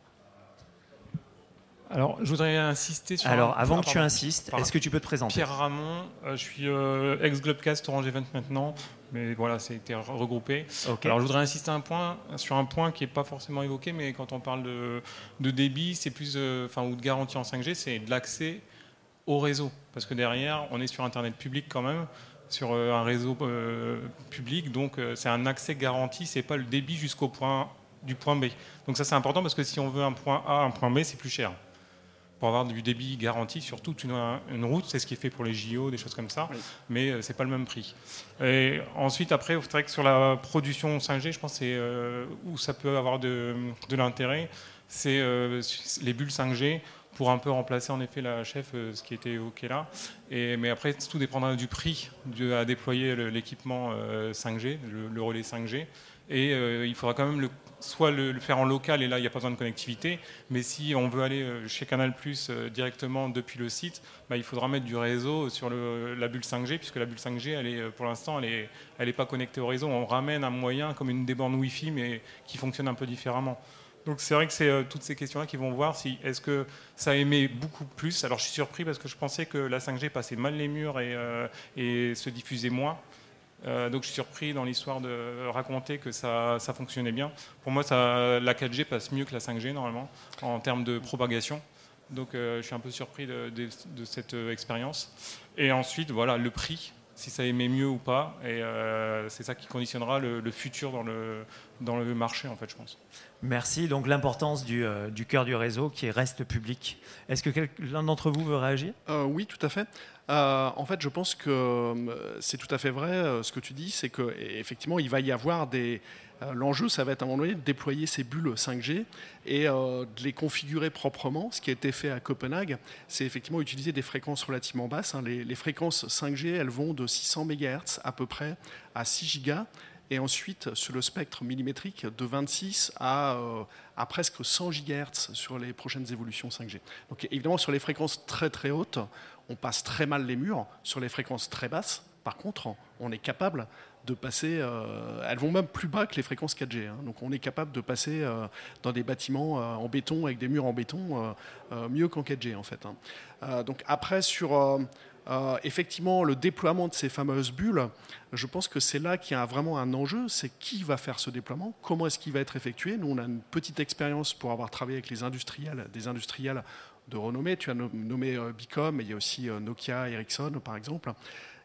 Alors, je voudrais insister sur. Alors, avant que tu insistes, est-ce que tu peux te présenter? Pierre Ramon, euh, je suis euh, ex-Globcast Orange Event maintenant, mais voilà, a été regroupé. Alors, je voudrais insister un point, sur un point qui n'est pas forcément évoqué, mais quand on parle de, de débit, c'est plus, euh, enfin, ou de garantie en 5G, c'est de l'accès au réseau, parce que derrière, on est sur Internet public quand même, sur un réseau public, donc c'est un accès garanti, c'est pas le débit jusqu'au point du point B. Donc ça, c'est important parce que si on veut un point A, un point B, c'est plus cher pour avoir du débit garanti sur toute une, route. C'est ce qui est fait pour les JO, des choses comme ça, mais euh, c'est pas le même prix. Et ensuite, après, c'est vrai que sur la production 5G, je pense c'est euh, où ça peut avoir de, l'intérêt, c'est euh, les bulles 5G pour un peu remplacer en effet la chef, ce qui était évoqué là. Et, mais après, tout dépendra du prix à déployer l'équipement 5G, le, relais 5G. Et il faudra quand même le soit le, faire en local et là il n'y a pas besoin de connectivité, mais si on veut aller euh, chez Canal Plus euh, directement depuis le site, bah, il faudra mettre du réseau sur la bulle 5G, puisque la bulle 5G, elle est, euh, pour l'instant, elle n'est pas connectée au réseau. On ramène un moyen comme une des Wi-Fi, mais qui fonctionne un peu différemment. Donc c'est vrai que c'est toutes ces questions-là qui vont voir si est-ce que ça émet beaucoup plus. Alors je suis surpris parce que je pensais que la 5G passait mal les murs et, et se diffusait moins. Euh, donc je suis surpris dans l'histoire de raconter que ça, fonctionnait bien. Pour moi, ça, la 4G passe mieux que la 5G normalement en termes de propagation. Donc euh, je suis un peu surpris de, cette euh, expérience. Et ensuite, voilà, le prix, si ça émet mieux ou pas. Et c'est ça qui conditionnera le, futur dans le, dans le marché, en fait, je pense. Merci. Donc l'importance du, du, cœur du réseau qui reste public. Est-ce que l'un d'entre vous veut réagir? Oui, tout à fait. En fait, je pense que c'est tout à fait vrai ce que tu dis, c'est qu'effectivement, il va y avoir des, euh, l'enjeu, ça va être à un moment donné de déployer ces bulles 5G et euh, de les configurer proprement. Ce qui a été fait à Copenhague, c'est effectivement utiliser des fréquences relativement basses. Hein. Les, fréquences 5G, elles vont de 600 MHz à peu près à 6 GHz et ensuite sur le spectre millimétrique de 26 à, euh, à, presque 100 GHz sur les prochaines évolutions 5G. Donc évidemment sur les fréquences très très hautes, on passe très mal les murs. Sur les fréquences très basses, par contre, on est capable de passer. Euh, elles vont même plus bas que les fréquences 4G. Hein. donc on est capable de passer euh, dans des bâtiments euh, en béton avec des murs en béton mieux qu'en 4G en fait. Hein. donc après sur effectivement le déploiement de ces fameuses bulles, je pense que c'est là qu'il y a vraiment un enjeu. C'est qui va faire ce déploiement, comment est-ce qu'il va être effectué. Nous on a une petite expérience pour avoir travaillé avec les industriels, des industriels de renommée. Tu as nommé Bicom, mais il y a aussi Nokia, Ericsson par exemple.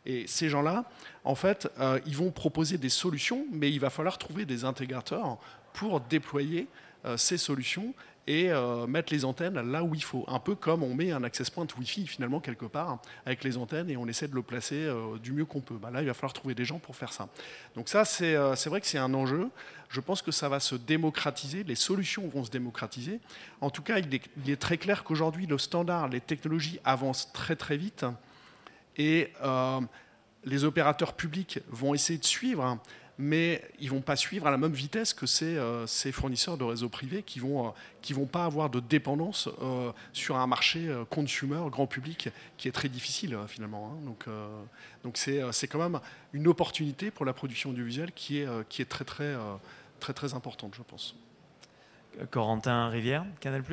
Et ces gens-là, en fait, euh, ils vont proposer des solutions, mais il va falloir trouver des intégrateurs pour déployer euh, ces solutions et euh, mettre les antennes là où il faut. Un peu comme on met un access point Wi-Fi finalement quelque part avec les antennes et on essaie de le placer du mieux qu'on peut. Bah, là, il va falloir trouver des gens pour faire ça. Donc ça, c'est vrai que c'est un enjeu. Je pense que ça va se démocratiser, les solutions vont se démocratiser. En tout cas, il est, il est très clair qu'aujourd'hui, le standard, les technologies avancent très très vite. Et euh, les opérateurs publics vont essayer de suivre, mais ils ne vont pas suivre à la même vitesse que ces, euh, ces fournisseurs de réseaux privés qui vont, euh, vont pas avoir de dépendance sur un marché consumer, grand public, qui est très difficile finalement. Hein. Donc, donc c'est, c'est quand même une opportunité pour la production audiovisuelle qui est, qui est très, très, très, très importante, je pense. Corentin Rivière, Canal+,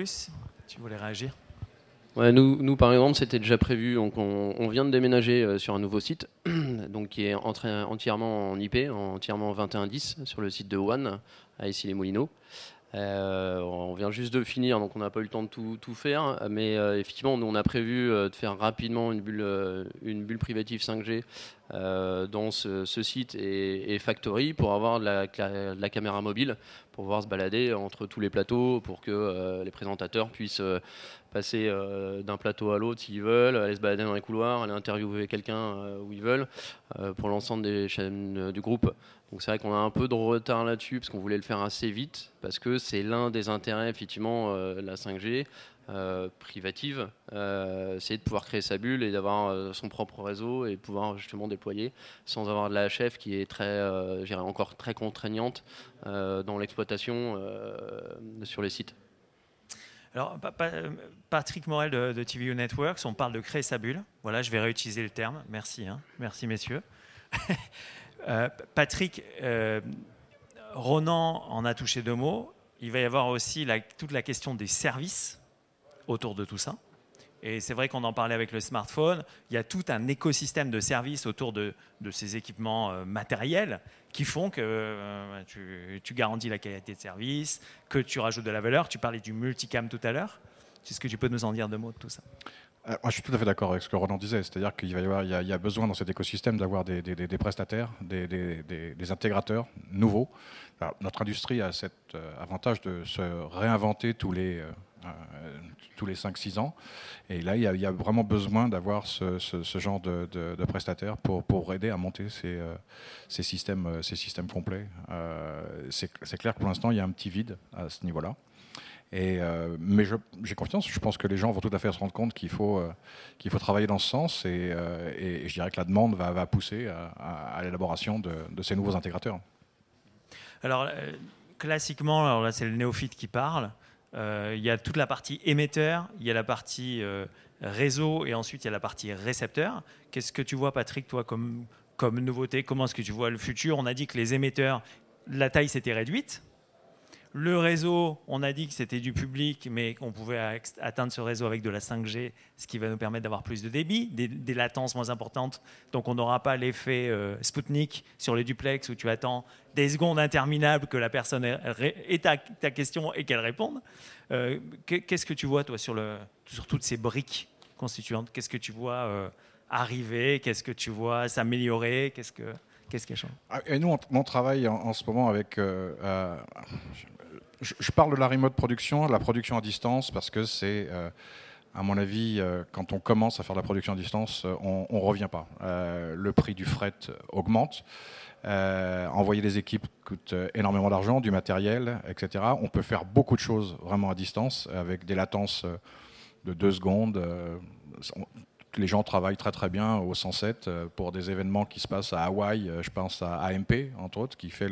tu voulais réagir? Nous, nous, par exemple, c'était déjà prévu. On, vient de déménager euh, sur un nouveau site, *clears throat* donc qui est entièrement en IP, entièrement 2110 sur le site de One à Issy-les-Moulineaux. Euh, on vient juste de finir, donc on n'a pas eu le temps de tout, faire. Mais euh, effectivement, nous, on a prévu de faire rapidement une bulle, une bulle privative 5G dans ce, site et, Factory pour avoir la, de la, caméra mobile, pour pouvoir se balader entre tous les plateaux, pour que les présentateurs puissent passer euh, d'un plateau à l'autre s'ils veulent, aller se balader dans les couloirs, aller interviewer quelqu'un euh, où ils veulent, euh, pour l'ensemble des chaînes du groupe. Donc c'est vrai qu'on a un peu de retard là-dessus, parce qu'on voulait le faire assez vite, parce que c'est l'un des intérêts, effectivement, de la 5G. privative, c'est de pouvoir créer sa bulle et d'avoir son propre réseau et pouvoir justement déployer sans avoir de la HF qui est très, encore très contraignante dans l'exploitation sur les sites. Alors, Patrick Morel de, de, TVU Networks, on parle de créer sa bulle. Voilà, je vais réutiliser le terme. Merci, hein. merci messieurs. *laughs* Euh, Patrick, euh, Ronan en a touché deux mots. Il va y avoir aussi toute la question des services autour de tout ça. Et c'est vrai qu'on en parlait avec le smartphone. Il y a tout un écosystème de services autour de, ces équipements euh, matériels qui font que euh, tu, garantis la qualité de service, que tu rajoutes de la valeur. Tu parlais du multicam tout à l'heure. Est-ce que tu peux nous en dire deux mots de tout ça? Euh, je suis tout à fait d'accord avec ce que Roland disait, c'est-à-dire qu'il va y avoir, il y, a, besoin dans cet écosystème d'avoir des, prestataires, des, intégrateurs nouveaux. notre industrie a cet avantage de se réinventer tous les tous les 5-6 ans. Et là, il y, a, vraiment besoin d'avoir ce, genre de, prestataires pour, aider à monter ces, euh, systèmes, euh, ces systèmes complets. c'est clair que pour l'instant, il y a un petit vide à ce niveau-là. Mais j'ai confiance, je pense que les gens vont tout à fait se rendre compte qu'il faut, travailler dans ce sens et, je dirais que la demande va, pousser à, l'élaboration de, de, ces nouveaux intégrateurs. Alors, classiquement, alors là c'est le néophyte qui parle, euh, il y a toute la partie émetteur, il y a la partie euh, réseau et ensuite il y a la partie récepteur. Qu'est-ce que tu vois, Patrick, toi, comme, comme nouveauté? Comment est-ce que tu vois le futur? On a dit que les émetteurs, la taille s'était réduite. Le réseau, on a dit que c'était du public, mais qu'on pouvait atteindre ce réseau avec de la 5G, ce qui va nous permettre d'avoir plus de débit, des, latences moins importantes. Donc on n'aura pas l'effet euh, Spoutnik sur les duplex où tu attends des secondes interminables que la personne ait ta, ta question et qu'elle réponde. Euh, qu'est-ce que tu vois, toi, sur, le, sur toutes ces briques constituantes? Qu'est-ce que tu vois euh, arriver? Qu'est-ce que tu vois s'améliorer? Qu'est-ce que Qu'est-ce qui change ah, Et nous, on, travaille en, ce moment avec je, parle de la remote production, de la production à distance, parce que c'est euh, à mon avis, quand on commence à faire de la production à distance, on ne revient pas. le prix du fret augmente. envoyer des équipes coûte énormément d'argent, du matériel, etc. On peut faire beaucoup de choses vraiment à distance avec des latences de deux secondes les gens travaillent très très bien au 107 euh, pour des événements qui se passent à Hawaï. Euh, je pense à AMP, entre autres, qui fait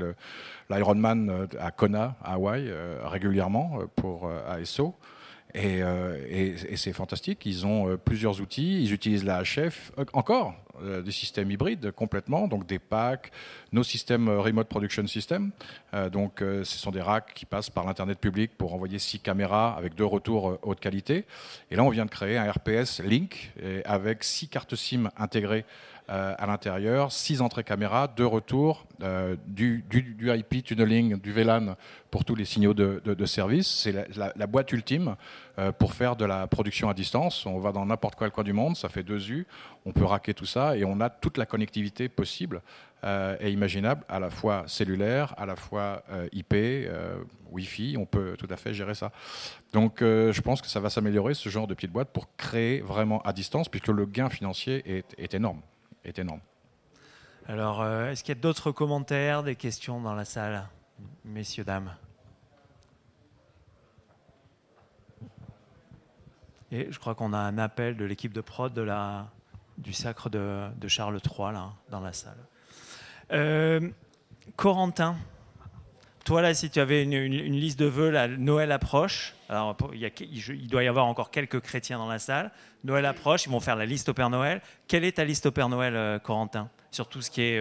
l'Ironman euh, à Kona, à Hawaï, régulièrement pour ASO. Et, et c'est fantastique. Ils ont plusieurs outils. Ils utilisent la HF encore euh, des systèmes hybrides complètement, donc des packs, nos systèmes euh, Remote Production System. Euh, donc, ce sont des racks qui passent par l'Internet public pour envoyer six caméras avec deux retours haute qualité. Et là, on vient de créer un RPS Link avec six cartes SIM intégrées euh, à l'intérieur, six entrées caméra, deux retours, euh, du, du, IP tunneling, du VLAN pour tous les signaux de, service. C'est la, boîte ultime euh, pour faire de la production à distance. On va dans n'importe quel coin du monde, ça fait deux U, on peut racker tout ça et on a toute la connectivité possible et imaginable, à la fois cellulaire, à la fois IP, Wi-Fi, on peut tout à fait gérer ça. Donc je pense que ça va s'améliorer, ce genre de de boîte, pour créer vraiment à distance, puisque le gain financier est énorme est énorme. Alors, euh, est-ce qu'il y a d'autres commentaires, des questions dans la salle, messieurs, dames? Et je crois qu'on a un appel de l'équipe de prod du sacre de, Charles III, là, dans la salle. Euh, Corentin, toi, là, si tu avais une, liste de vœux, Noël approche. Alors, il, doit y avoir encore quelques chrétiens dans la salle. Noël approche, ils vont faire la liste au Père Noël. Quelle est ta liste au Père Noël, euh, Corentin? Sur tout ce qui est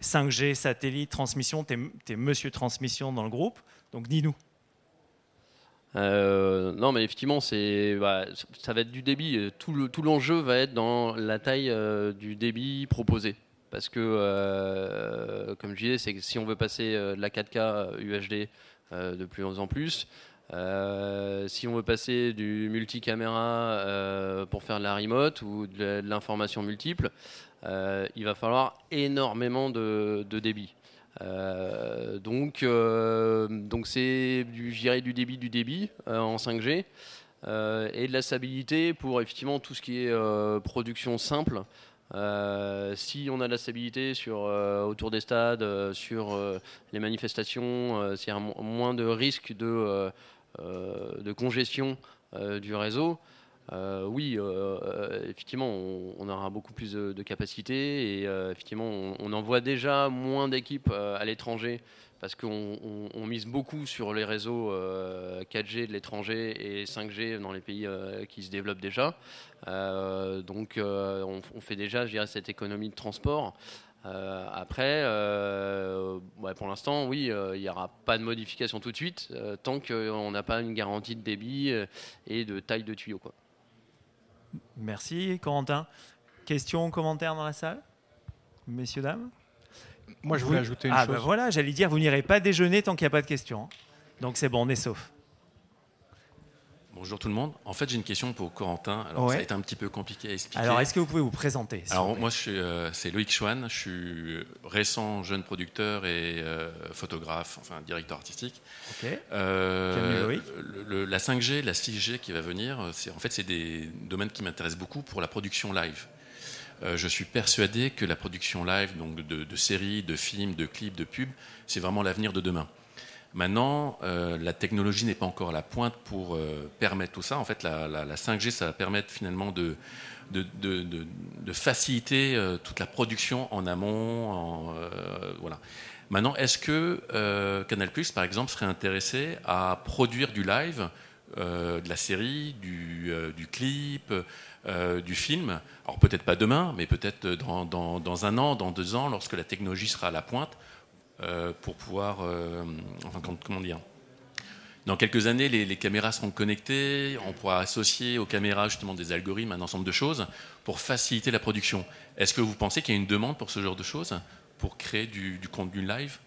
5G, euh, satellite, transmission. Tu es, monsieur transmission dans le groupe. Donc, dis-nous. Euh, non, mais effectivement, bah, ça va être du débit. Tout, l'enjeu va être dans la taille du débit proposé parce que, euh, comme je disais, c'est que si on veut passer euh, de la 4K UHD euh, de plus en plus, si on veut passer du multicaméra pour faire de la remote ou de l'information multiple, il va falloir énormément de, débit. donc, donc c'est du, du débit du débit en 5G et de la stabilité pour effectivement tout ce qui est production simple. Euh, si on a de la stabilité sur, euh, autour des stades, euh, sur les manifestations, s'il y a moins de risques de, de congestion du réseau, oui, effectivement, on, aura beaucoup plus de, capacité et effectivement, on, envoie déjà moins d'équipes à l'étranger parce qu'on mise beaucoup sur les réseaux 4G euh, de l'étranger et 5G dans les pays euh, qui se développent déjà. Euh, donc on, fait déjà, je dirais, cette économie de transport. après, pour l'instant, oui, il n'y aura pas de modification tout de suite, tant qu'on n'a pas une garantie de débit et de taille de tuyau. Merci, Corentin. Questions, commentaires dans la salle? Messieurs, dames? Moi, je voulais ajouter une ah, chose. Ben voilà, j'allais dire, vous n'irez pas déjeuner tant qu'il n'y a pas de questions. Hein. Donc c'est bon, on est sauf. Bonjour tout le monde. En fait, j'ai une question pour Corentin. Alors, ça a été un petit peu compliqué à expliquer. Alors, est-ce que vous pouvez vous présenter Alors, moi, euh, c'est Loïc Chouane. Je suis récent jeune producteur et euh, photographe, enfin directeur artistique. Ok. Euh, la 5G, la 6G qui va venir, en fait, c'est des domaines qui m'intéressent beaucoup pour la production live. Euh, je suis persuadé que la production live, donc de, séries, de films, de clips, de pubs, c'est vraiment l'avenir de demain. Maintenant, euh, la technologie n'est pas encore à la pointe pour euh, permettre tout ça. En fait, la, 5G, ça va permettre finalement de, faciliter toute la production en amont. voilà. Maintenant, est-ce que Canal+, par exemple, serait intéressé à produire du live, de la série, du clip euh, du film. Alors peut-être pas demain, mais peut-être dans, un an, dans deux ans, lorsque la technologie sera à la pointe, euh, pour pouvoir, euh, enfin comment dire, dans quelques années, les, caméras seront connectées, on pourra associer aux caméras justement des algorithmes, un ensemble de choses pour faciliter la production. Est-ce que vous pensez qu'il y a une demande pour ce genre de choses, pour créer du, contenu live?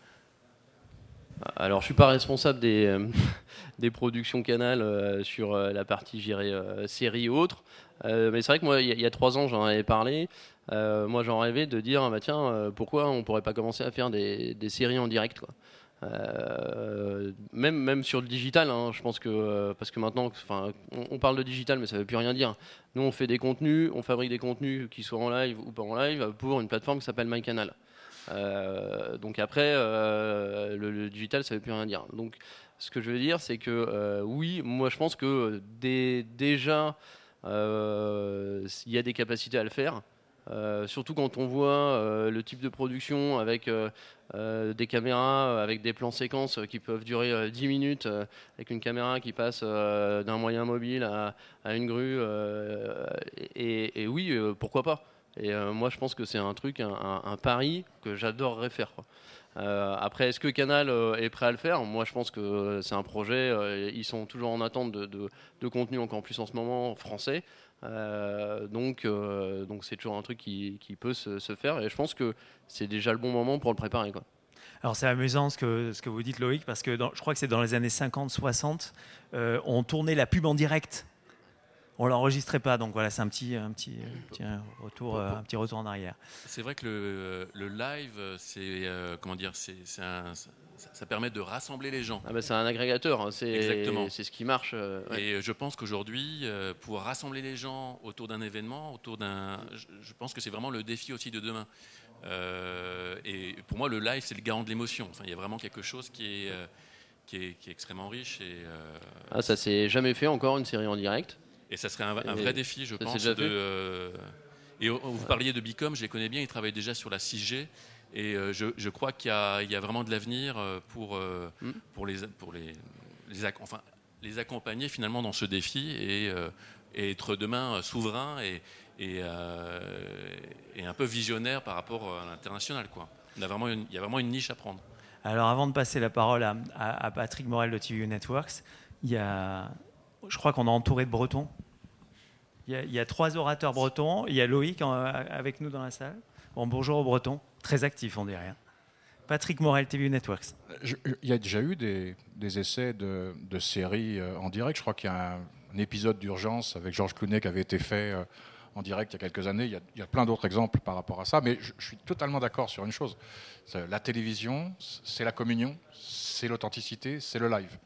Alors, je suis pas responsable des, *laughs* productions Canal sur la partie, j'irai série ou autre. Euh, mais c'est vrai que moi, il y, a trois ans, j'en avais parlé. Euh, moi, j'en rêvais de dire, bah, tiens, euh, pourquoi on pourrait pas commencer à faire des, séries en direct même, même sur le digital, hein, je pense que parce que maintenant, enfin, on, parle de digital, mais ça ne veut plus rien dire. Nous, on fait des contenus, on fabrique des contenus qui soient en live ou pas en live pour une plateforme qui s'appelle MyCanal. donc après, le, digital, ça ne veut plus rien dire. Donc, ce que je veux dire, c'est que oui, moi, je pense que déjà, il y a des capacités à le faire. Euh, surtout quand on voit euh, le type de production avec euh, des caméras, avec des plans séquences qui peuvent durer 10 minutes, avec une caméra qui passe d'un moyen mobile à, une grue. Et, oui, pourquoi pas Et moi, je pense que c'est un truc, un, pari que j'adorerais faire. Après, est-ce que Canal est prêt à le faire? Moi, je pense que c'est un projet. ils sont toujours en attente de, de, contenu encore plus en ce moment français. Euh, donc, euh, donc c'est toujours un truc qui, peut se, faire et je pense que c'est déjà le bon moment pour le préparer. Alors c'est amusant ce que, ce que vous dites Loïc, parce que je crois que c'est dans les années 50-60, euh, on tournait la pub en direct. On l'enregistrait pas, donc voilà, c'est un petit, un petit, retour, un petit retour en arrière. C'est vrai que le, le live, c'est comment dire, c'est un, ça, permet de rassembler les gens. Ah bah, c'est un agrégateur, hein, c'est c'est ce qui marche. Euh, et je pense qu'aujourd'hui, euh, pour rassembler les gens autour d'un événement, autour d'un, je, pense que c'est vraiment le défi aussi de demain. Euh, et pour moi, le live, c'est le garant de l'émotion. Enfin, il y a vraiment quelque chose qui est, qui est, qui est extrêmement riche. Et, ah, ça s'est jamais fait encore une série en direct? Et ça serait un, vrai défi, je pense. De, et vous parliez de Bicom, je les connais bien, ils travaillent déjà sur la 6G. Et euh, je, crois qu'il y, a vraiment de l'avenir euh, pour, euh, mm. pour, les, pour les, enfin, les accompagner finalement dans ce défi et, être demain souverain et, et, un peu visionnaire par rapport à l'international. Il y a vraiment une niche à prendre. Alors avant de passer la parole à, Patrick Morel de TV Networks, il y a, je crois qu'on est entouré de Bretons. Il y, a, trois orateurs bretons. Il y a Loïc avec nous dans la salle. Bon, bonjour aux Bretons très actif, on dirait. Patrick Morel, TV Networks. Il y a déjà eu des, essais de, séries euh, en direct. Je crois qu'il y a un, épisode d'urgence avec Georges Clooney qui avait été fait euh, en direct il y a quelques années. Il y a, plein d'autres exemples par rapport à ça. Mais je, suis totalement d'accord sur une chose. La télévision, c'est la communion, c'est l'authenticité, c'est le live.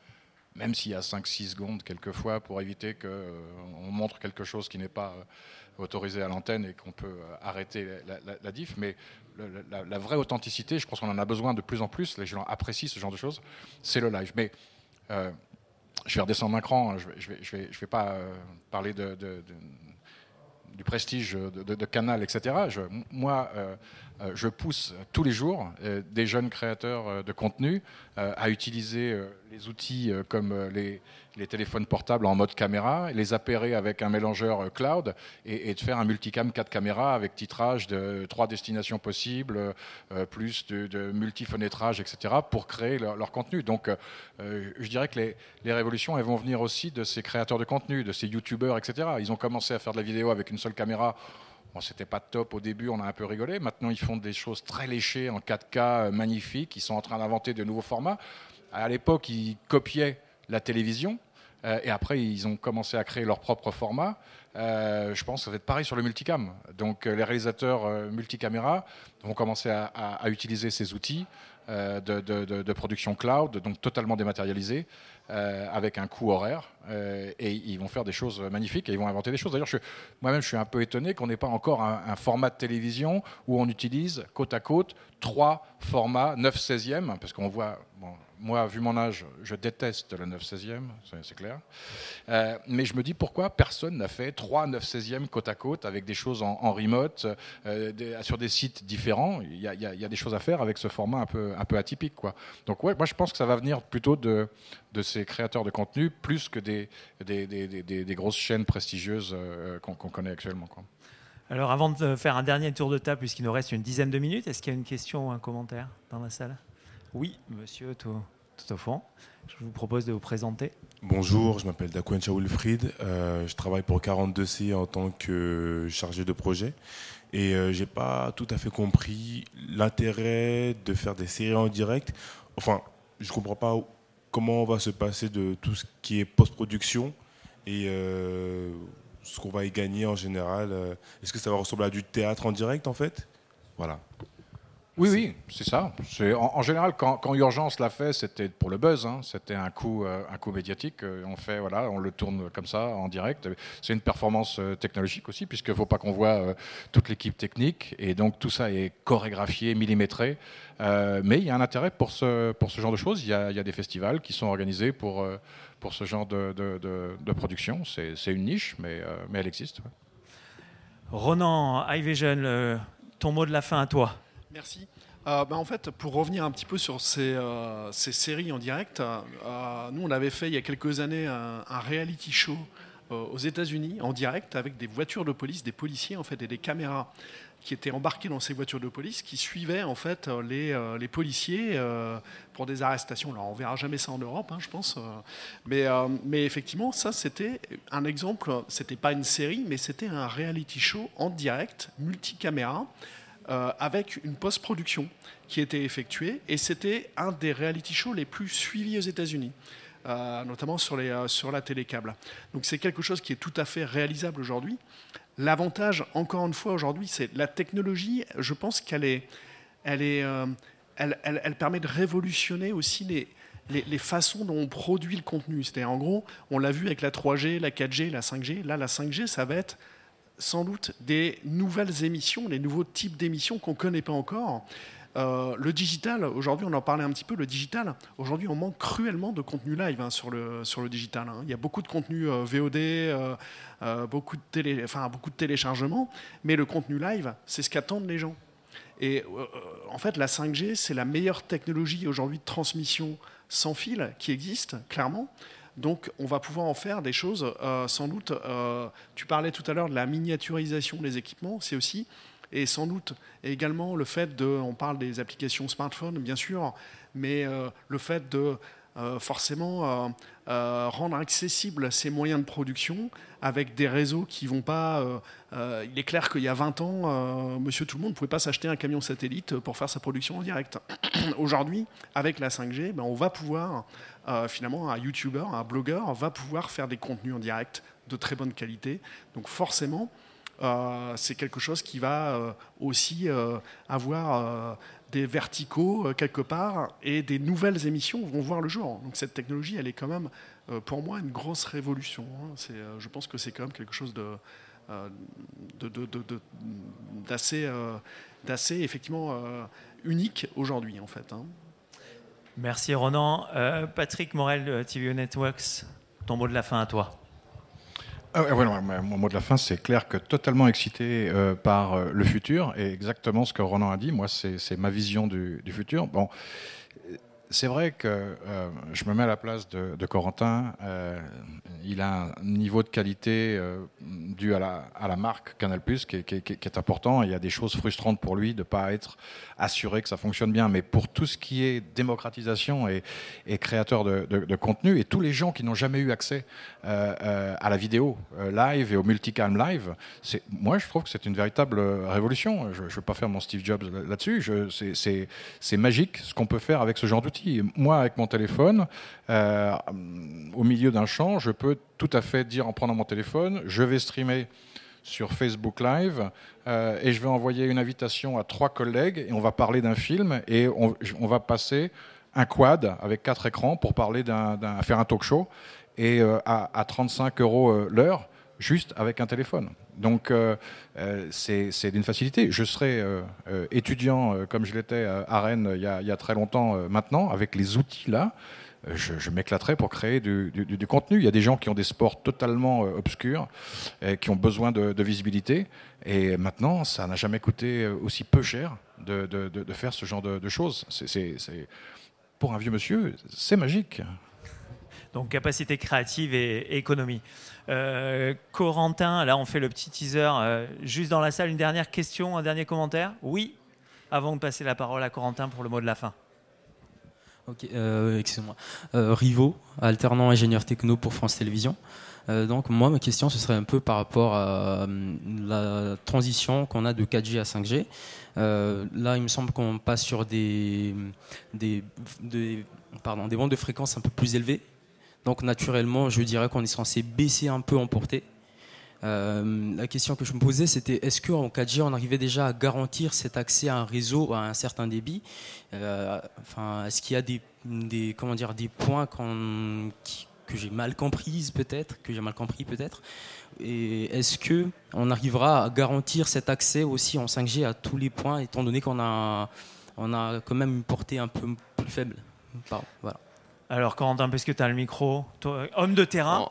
Même s'il y a 5-6 secondes quelquefois pour éviter qu'on euh, montre quelque chose qui n'est pas autorisé à l'antenne et qu'on peut arrêter la diff. Mais la, vraie authenticité, je pense qu'on en a besoin de plus en plus, les gens apprécient ce genre de choses, c'est le live. Mais euh, je vais redescendre un cran, je ne vais, pas euh, parler de, du prestige de, Canal, etc. moi, euh, je pousse tous les jours des jeunes créateurs de contenu à utiliser les outils comme les les téléphones portables en mode caméra, les appairer avec un mélangeur euh, cloud et, de faire un multicam 4 caméras avec titrage de trois destinations possibles, euh, plus de, de multifenêtrage, etc., pour créer leur, contenu. Donc, euh, je dirais que les, les, révolutions, elles vont venir aussi de ces créateurs de contenu, de ces youtubeurs, etc. Ils ont commencé à faire de la vidéo avec une seule caméra. Bon, c'était pas top au début, on a un peu rigolé. Maintenant, ils font des choses très léchées en 4K, magnifiques. Ils sont en train d'inventer de nouveaux formats. À l'époque, ils copiaient la télévision. Euh, et après, ils ont commencé à créer leur propre format. Euh, je pense que ça va être pareil sur le multicam. Donc, euh, les réalisateurs multicaméra vont commencer à, utiliser ces outils de, production cloud, donc totalement dématérialisés, avec un coût horaire. et ils vont faire des choses magnifiques et ils vont inventer des choses. D'ailleurs, moi-même, je suis un peu étonné qu'on n'ait pas encore un, format de télévision où on utilise côte à côte trois formats 9 16e, parce qu'on voit. Moi, vu mon âge, je déteste le 9-16e, c'est clair. Euh, mais je me dis pourquoi personne n'a fait 3 9-16e côte à côte avec des choses en, remote, euh, sur des sites différents? Il y, a, des choses à faire avec ce format un peu, atypique. Donc, ouais, moi, je pense que ça va venir plutôt de, ces créateurs de contenu plus que des, grosses chaînes prestigieuses euh, qu'on connaît actuellement. Alors, avant de faire un dernier tour de table, puisqu'il nous reste une dizaine de minutes, est-ce qu'il y a une question ou un commentaire dans la salle? Oui, monsieur fond. Je vous propose de vous présenter. Bonjour, je m'appelle Daquencha Wilfried. Euh, je travaille pour 42C en tant que chargé de projet. Et euh, je n'ai pas tout à fait compris l'intérêt de faire des séries en direct. Enfin, je ne comprends pas comment on va se passer de tout ce qui est post-production et euh, ce qu'on va y gagner en général. Est-ce que ça va ressembler à du théâtre en direct en fait? Voilà. Oui, oui, c'est ça. En, général, quand, quand, Urgence l'a fait, c'était pour le buzz. Hein. C'était un coup, euh, un coup médiatique. Euh, on fait, voilà, on le tourne comme ça en direct. C'est une performance euh, technologique aussi, puisqu'il ne faut pas qu'on voit toute l'équipe technique. Et donc tout ça est chorégraphié, millimétré. mais il y a un intérêt pour ce, pour ce genre de choses. Il y a, il y a des festivals qui sont organisés pour, pour ce genre de, de, production. C'est une niche, mais, mais elle existe. Ronan, iVision, ton mot de la fin à toi. Merci. Euh, bah, en fait, pour revenir un petit peu sur ces, euh, séries en direct, euh, nous on avait fait il y a quelques années un, reality show aux États-Unis en direct avec des voitures de police, des policiers en fait et des caméras qui étaient embarqués dans ces voitures de police, qui suivaient en fait les, les policiers pour des arrestations. Alors on verra jamais ça en Europe, hein, je pense, mais, mais effectivement ça c'était un exemple. C'était pas une série, mais c'était un reality show en direct, multicaméra euh, avec une post-production qui était effectuée. Et c'était un des reality shows les plus suivis aux États-Unis. Euh, notamment sur, les, euh, sur la télécable. Donc c'est quelque chose qui est tout à fait réalisable aujourd'hui. L'avantage, encore une fois, aujourd'hui, c'est la technologie, je pense qu'elle est, elle est, elle, elle, permet de révolutionner aussi les, les, façons dont on produit le contenu. C'est-à-dire, en gros, on l'a vu avec la 3G, la 4G, la 5G. Là, la 5G, ça va être sans doute des nouvelles émissions, des nouveaux types d'émissions qu'on ne connaît pas encore. Euh, le digital, aujourd'hui, on en parlait un petit peu, le digital, aujourd'hui, on manque cruellement de contenu live hein, sur, le, sur le digital. Hein. Il y a beaucoup de contenu euh, VOD, euh, beaucoup, de télé, enfin, beaucoup de téléchargements, mais le contenu live, c'est ce qu'attendent les gens. Et en fait, la 5G, c'est la meilleure technologie aujourd'hui de transmission sans fil qui existe, clairement. Donc on va pouvoir en faire des choses euh, sans doute. Euh, tu parlais tout à l'heure de la miniaturisation des équipements, c'est aussi et sans doute également le fait de, on parle des applications smartphone bien sûr, mais euh, le fait de forcément rendre accessibles ces moyens de production avec des réseaux qui vont pas. il est clair qu'il y a 20 ans, Monsieur Tout le Monde ne pouvait pas s'acheter un camion satellite pour faire sa production en direct. *clears throat* Aujourd'hui, avec la 5G, ben, on va pouvoir euh, finalement, un YouTuber, un blogueur va pouvoir faire des contenus en direct de très bonne qualité. Donc forcément, euh, c'est quelque chose qui va euh, aussi avoir des verticaux quelque part et des nouvelles émissions vont voir le jour. Donc cette technologie, elle est quand même pour moi une grosse révolution. Hein. je pense que c'est quand même quelque chose d'assez, d'assez effectivement unique aujourd'hui en fait. Hein. Merci Ronan. Euh, Patrick Morel de TV Networks, ton mot de la fin à toi. Ah mon mot de la fin, c'est clair que totalement excité euh, par euh, le futur et exactement ce que Ronan a dit. Moi, c'est ma vision du, du, futur. Bon, c'est vrai que euh, je me mets à la place de, Corentin. Euh, il a un niveau de qualité euh, dû à la, marque Canal Plus qui, qui, qui, est important. Il y a des choses frustrantes pour lui de ne pas être assuré que ça fonctionne bien. Mais pour tout ce qui est démocratisation et, créateur de, contenu, et tous les gens qui n'ont jamais eu accès à la vidéo live et au multicam live, moi je trouve que c'est une véritable révolution. Je ne veux pas faire mon Steve Jobs là-dessus. C'est magique ce qu'on peut faire avec ce genre d'outils. Moi, avec mon téléphone, euh, au milieu d'un champ, je peux tout à fait dire en prenant mon téléphone, je vais streamer sur Facebook Live euh, et je vais envoyer une invitation à trois collègues et on va parler d'un film et on, va passer un quad avec quatre écrans pour parler d'un, faire un talk show et euh, à, à, 35 euros l'heure juste avec un téléphone. Donc euh, euh, c'est d'une facilité. Je serai euh, étudiant comme je l'étais à Rennes il y, a, très longtemps maintenant, avec les outils là. Je, je m'éclaterai pour créer du, contenu. Il y a des gens qui ont des sports totalement obscurs, qui ont besoin de, de, visibilité. Et maintenant, ça n'a jamais coûté aussi peu cher de, de faire ce genre de, choses. C'est pour un vieux monsieur, c'est magique. Donc capacité créative et économie. Euh, Corentin, là on fait le petit teaser. Euh, juste dans la salle, une dernière question, un dernier commentaire Oui Avant de passer la parole à Corentin pour le mot de la fin. Ok, euh, excusez-moi. Rivo, alternant ingénieur techno pour France Télévisions. donc moi, ma question, ce serait un peu par rapport à la transition qu'on a de 4G à 5G. là, il me semble qu'on passe sur des, des, bandes de fréquences un peu plus élevées donc naturellement, je dirais qu'on est censé baisser un peu en portée. la question que je me posais, c'était est-ce qu'en 4G, on arrivait déjà à garantir cet accès à un réseau à un certain débit? Enfin, est-ce qu'il y a des, des, comment dire, des points que j'ai mal comprises peut-être, que j'ai mal compris peut-être? Et est-ce que on arrivera à garantir cet accès aussi en 5G à tous les points, étant donné qu'on a, on a quand même une portée un peu plus faible? Voilà. Alors, Corentin, que tu as le micro Homme de terrain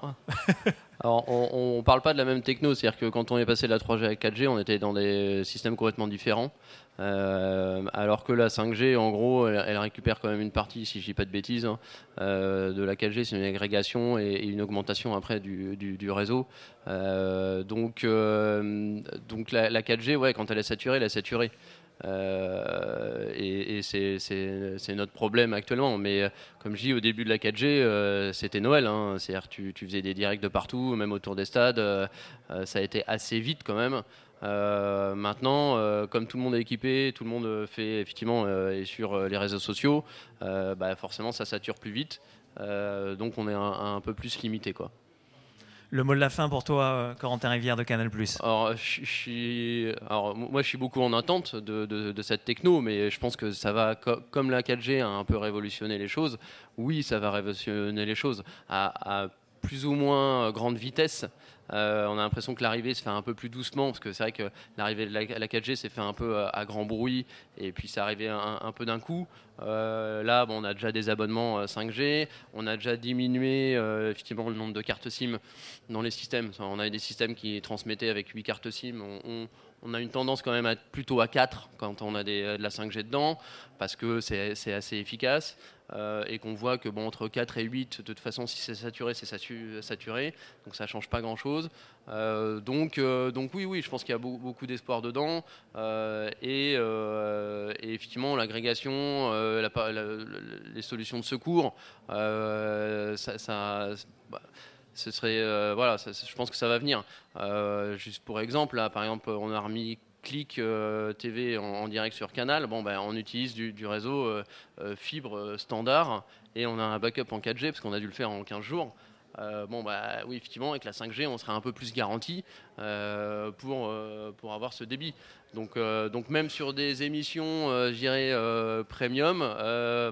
*laughs* Alors, on ne parle pas de la même techno, c'est-à-dire que quand on est passé de la 3G à la 4G, on était dans des systèmes complètement différents. Euh, alors que la 5G, en gros, elle, récupère quand même une partie, si je dis pas de bêtises, hein, euh, de la 4G, c'est une agrégation et, une augmentation après du, réseau. Euh, donc, donc la, la, 4G, ouais, quand elle est saturée, elle est saturée. Euh, et, c'est notre problème actuellement. Mais euh, comme je dis, au début de la 4G, euh, c'était Noël. Hein. C'est-à-dire tu, tu, faisais des directs de partout, même autour des stades. ça a été assez vite quand même. maintenant, comme tout le monde est équipé, tout le monde fait effectivement est sur les réseaux sociaux, bah forcément ça sature plus vite. donc on est un, un peu plus limité quoi. Le mot de la fin pour toi, euh, Corentin Rivière de Canal+. Alors, alors, moi, je suis beaucoup en attente de, cette techno, mais je pense que ça va, comme la 4G a un peu révolutionné les choses, oui, ça va révolutionner les choses à, plus ou moins grande vitesse. Euh, on a l'impression que l'arrivée se fait un peu plus doucement, parce que c'est vrai que l'arrivée de la, 4G s'est fait un peu euh, à, grand bruit, et puis ça arrivait un, peu d'un coup. Euh, là, on a déjà des abonnements 5G, euh, on a déjà diminué effectivement le nombre de cartes SIM dans les systèmes. On avait des systèmes qui transmettaient avec 8 cartes SIM. On, a une tendance quand même à plutôt à 4 quand on a de la 5G dedans, parce que c'est assez efficace. Et qu'on voit que bon, entre 4 et 8, de toute façon, si c'est saturé, c'est saturé, donc ça ne change pas grand-chose. donc, donc oui, oui, je pense qu'il y a beaucoup, d'espoir dedans. Et, effectivement, l'agrégation, euh, les solutions de secours, euh, ça, bah, ce serait, euh, voilà, je pense que ça va venir. juste pour exemple, là, par exemple, on a remis Click TV en, direct sur Canal. Bon, ben, on utilise du, réseau fibre standard et on a un backup en 4G parce qu'on a dû le faire en 15 jours. bon, bah oui, effectivement, avec la 5G, on serait un peu plus garanti pour, pour avoir ce débit. Donc, euh, donc même sur des émissions, euh, je dirais, euh, premium,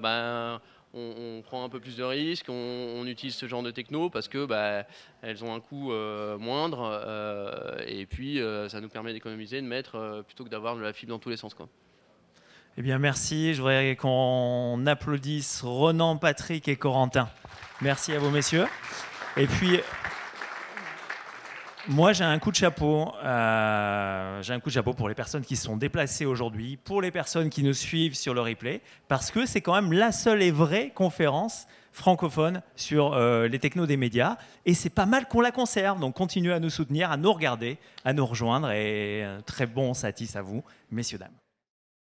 ben, on, prend un peu plus de risques, on, utilise ce genre de techno parce que bah, elles ont un coût moindre et puis ça nous permet d'économiser, de mettre plutôt que d'avoir de la fibre dans tous les sens. Eh bien, merci. Je voudrais qu'on applaudisse Ronan, Patrick et Corentin. Merci à vous, messieurs. Et puis, moi, j'ai un coup de chapeau. Euh, j'ai un coup de chapeau pour les personnes qui sont déplacées aujourd'hui, pour les personnes qui nous suivent sur le replay, parce que c'est quand même la seule et vraie conférence francophone sur euh, les technos des médias. Et c'est pas mal qu'on la conserve. Donc, continuez à nous soutenir, à nous regarder, à nous rejoindre. Et euh, très bon satis à vous, messieurs, dames.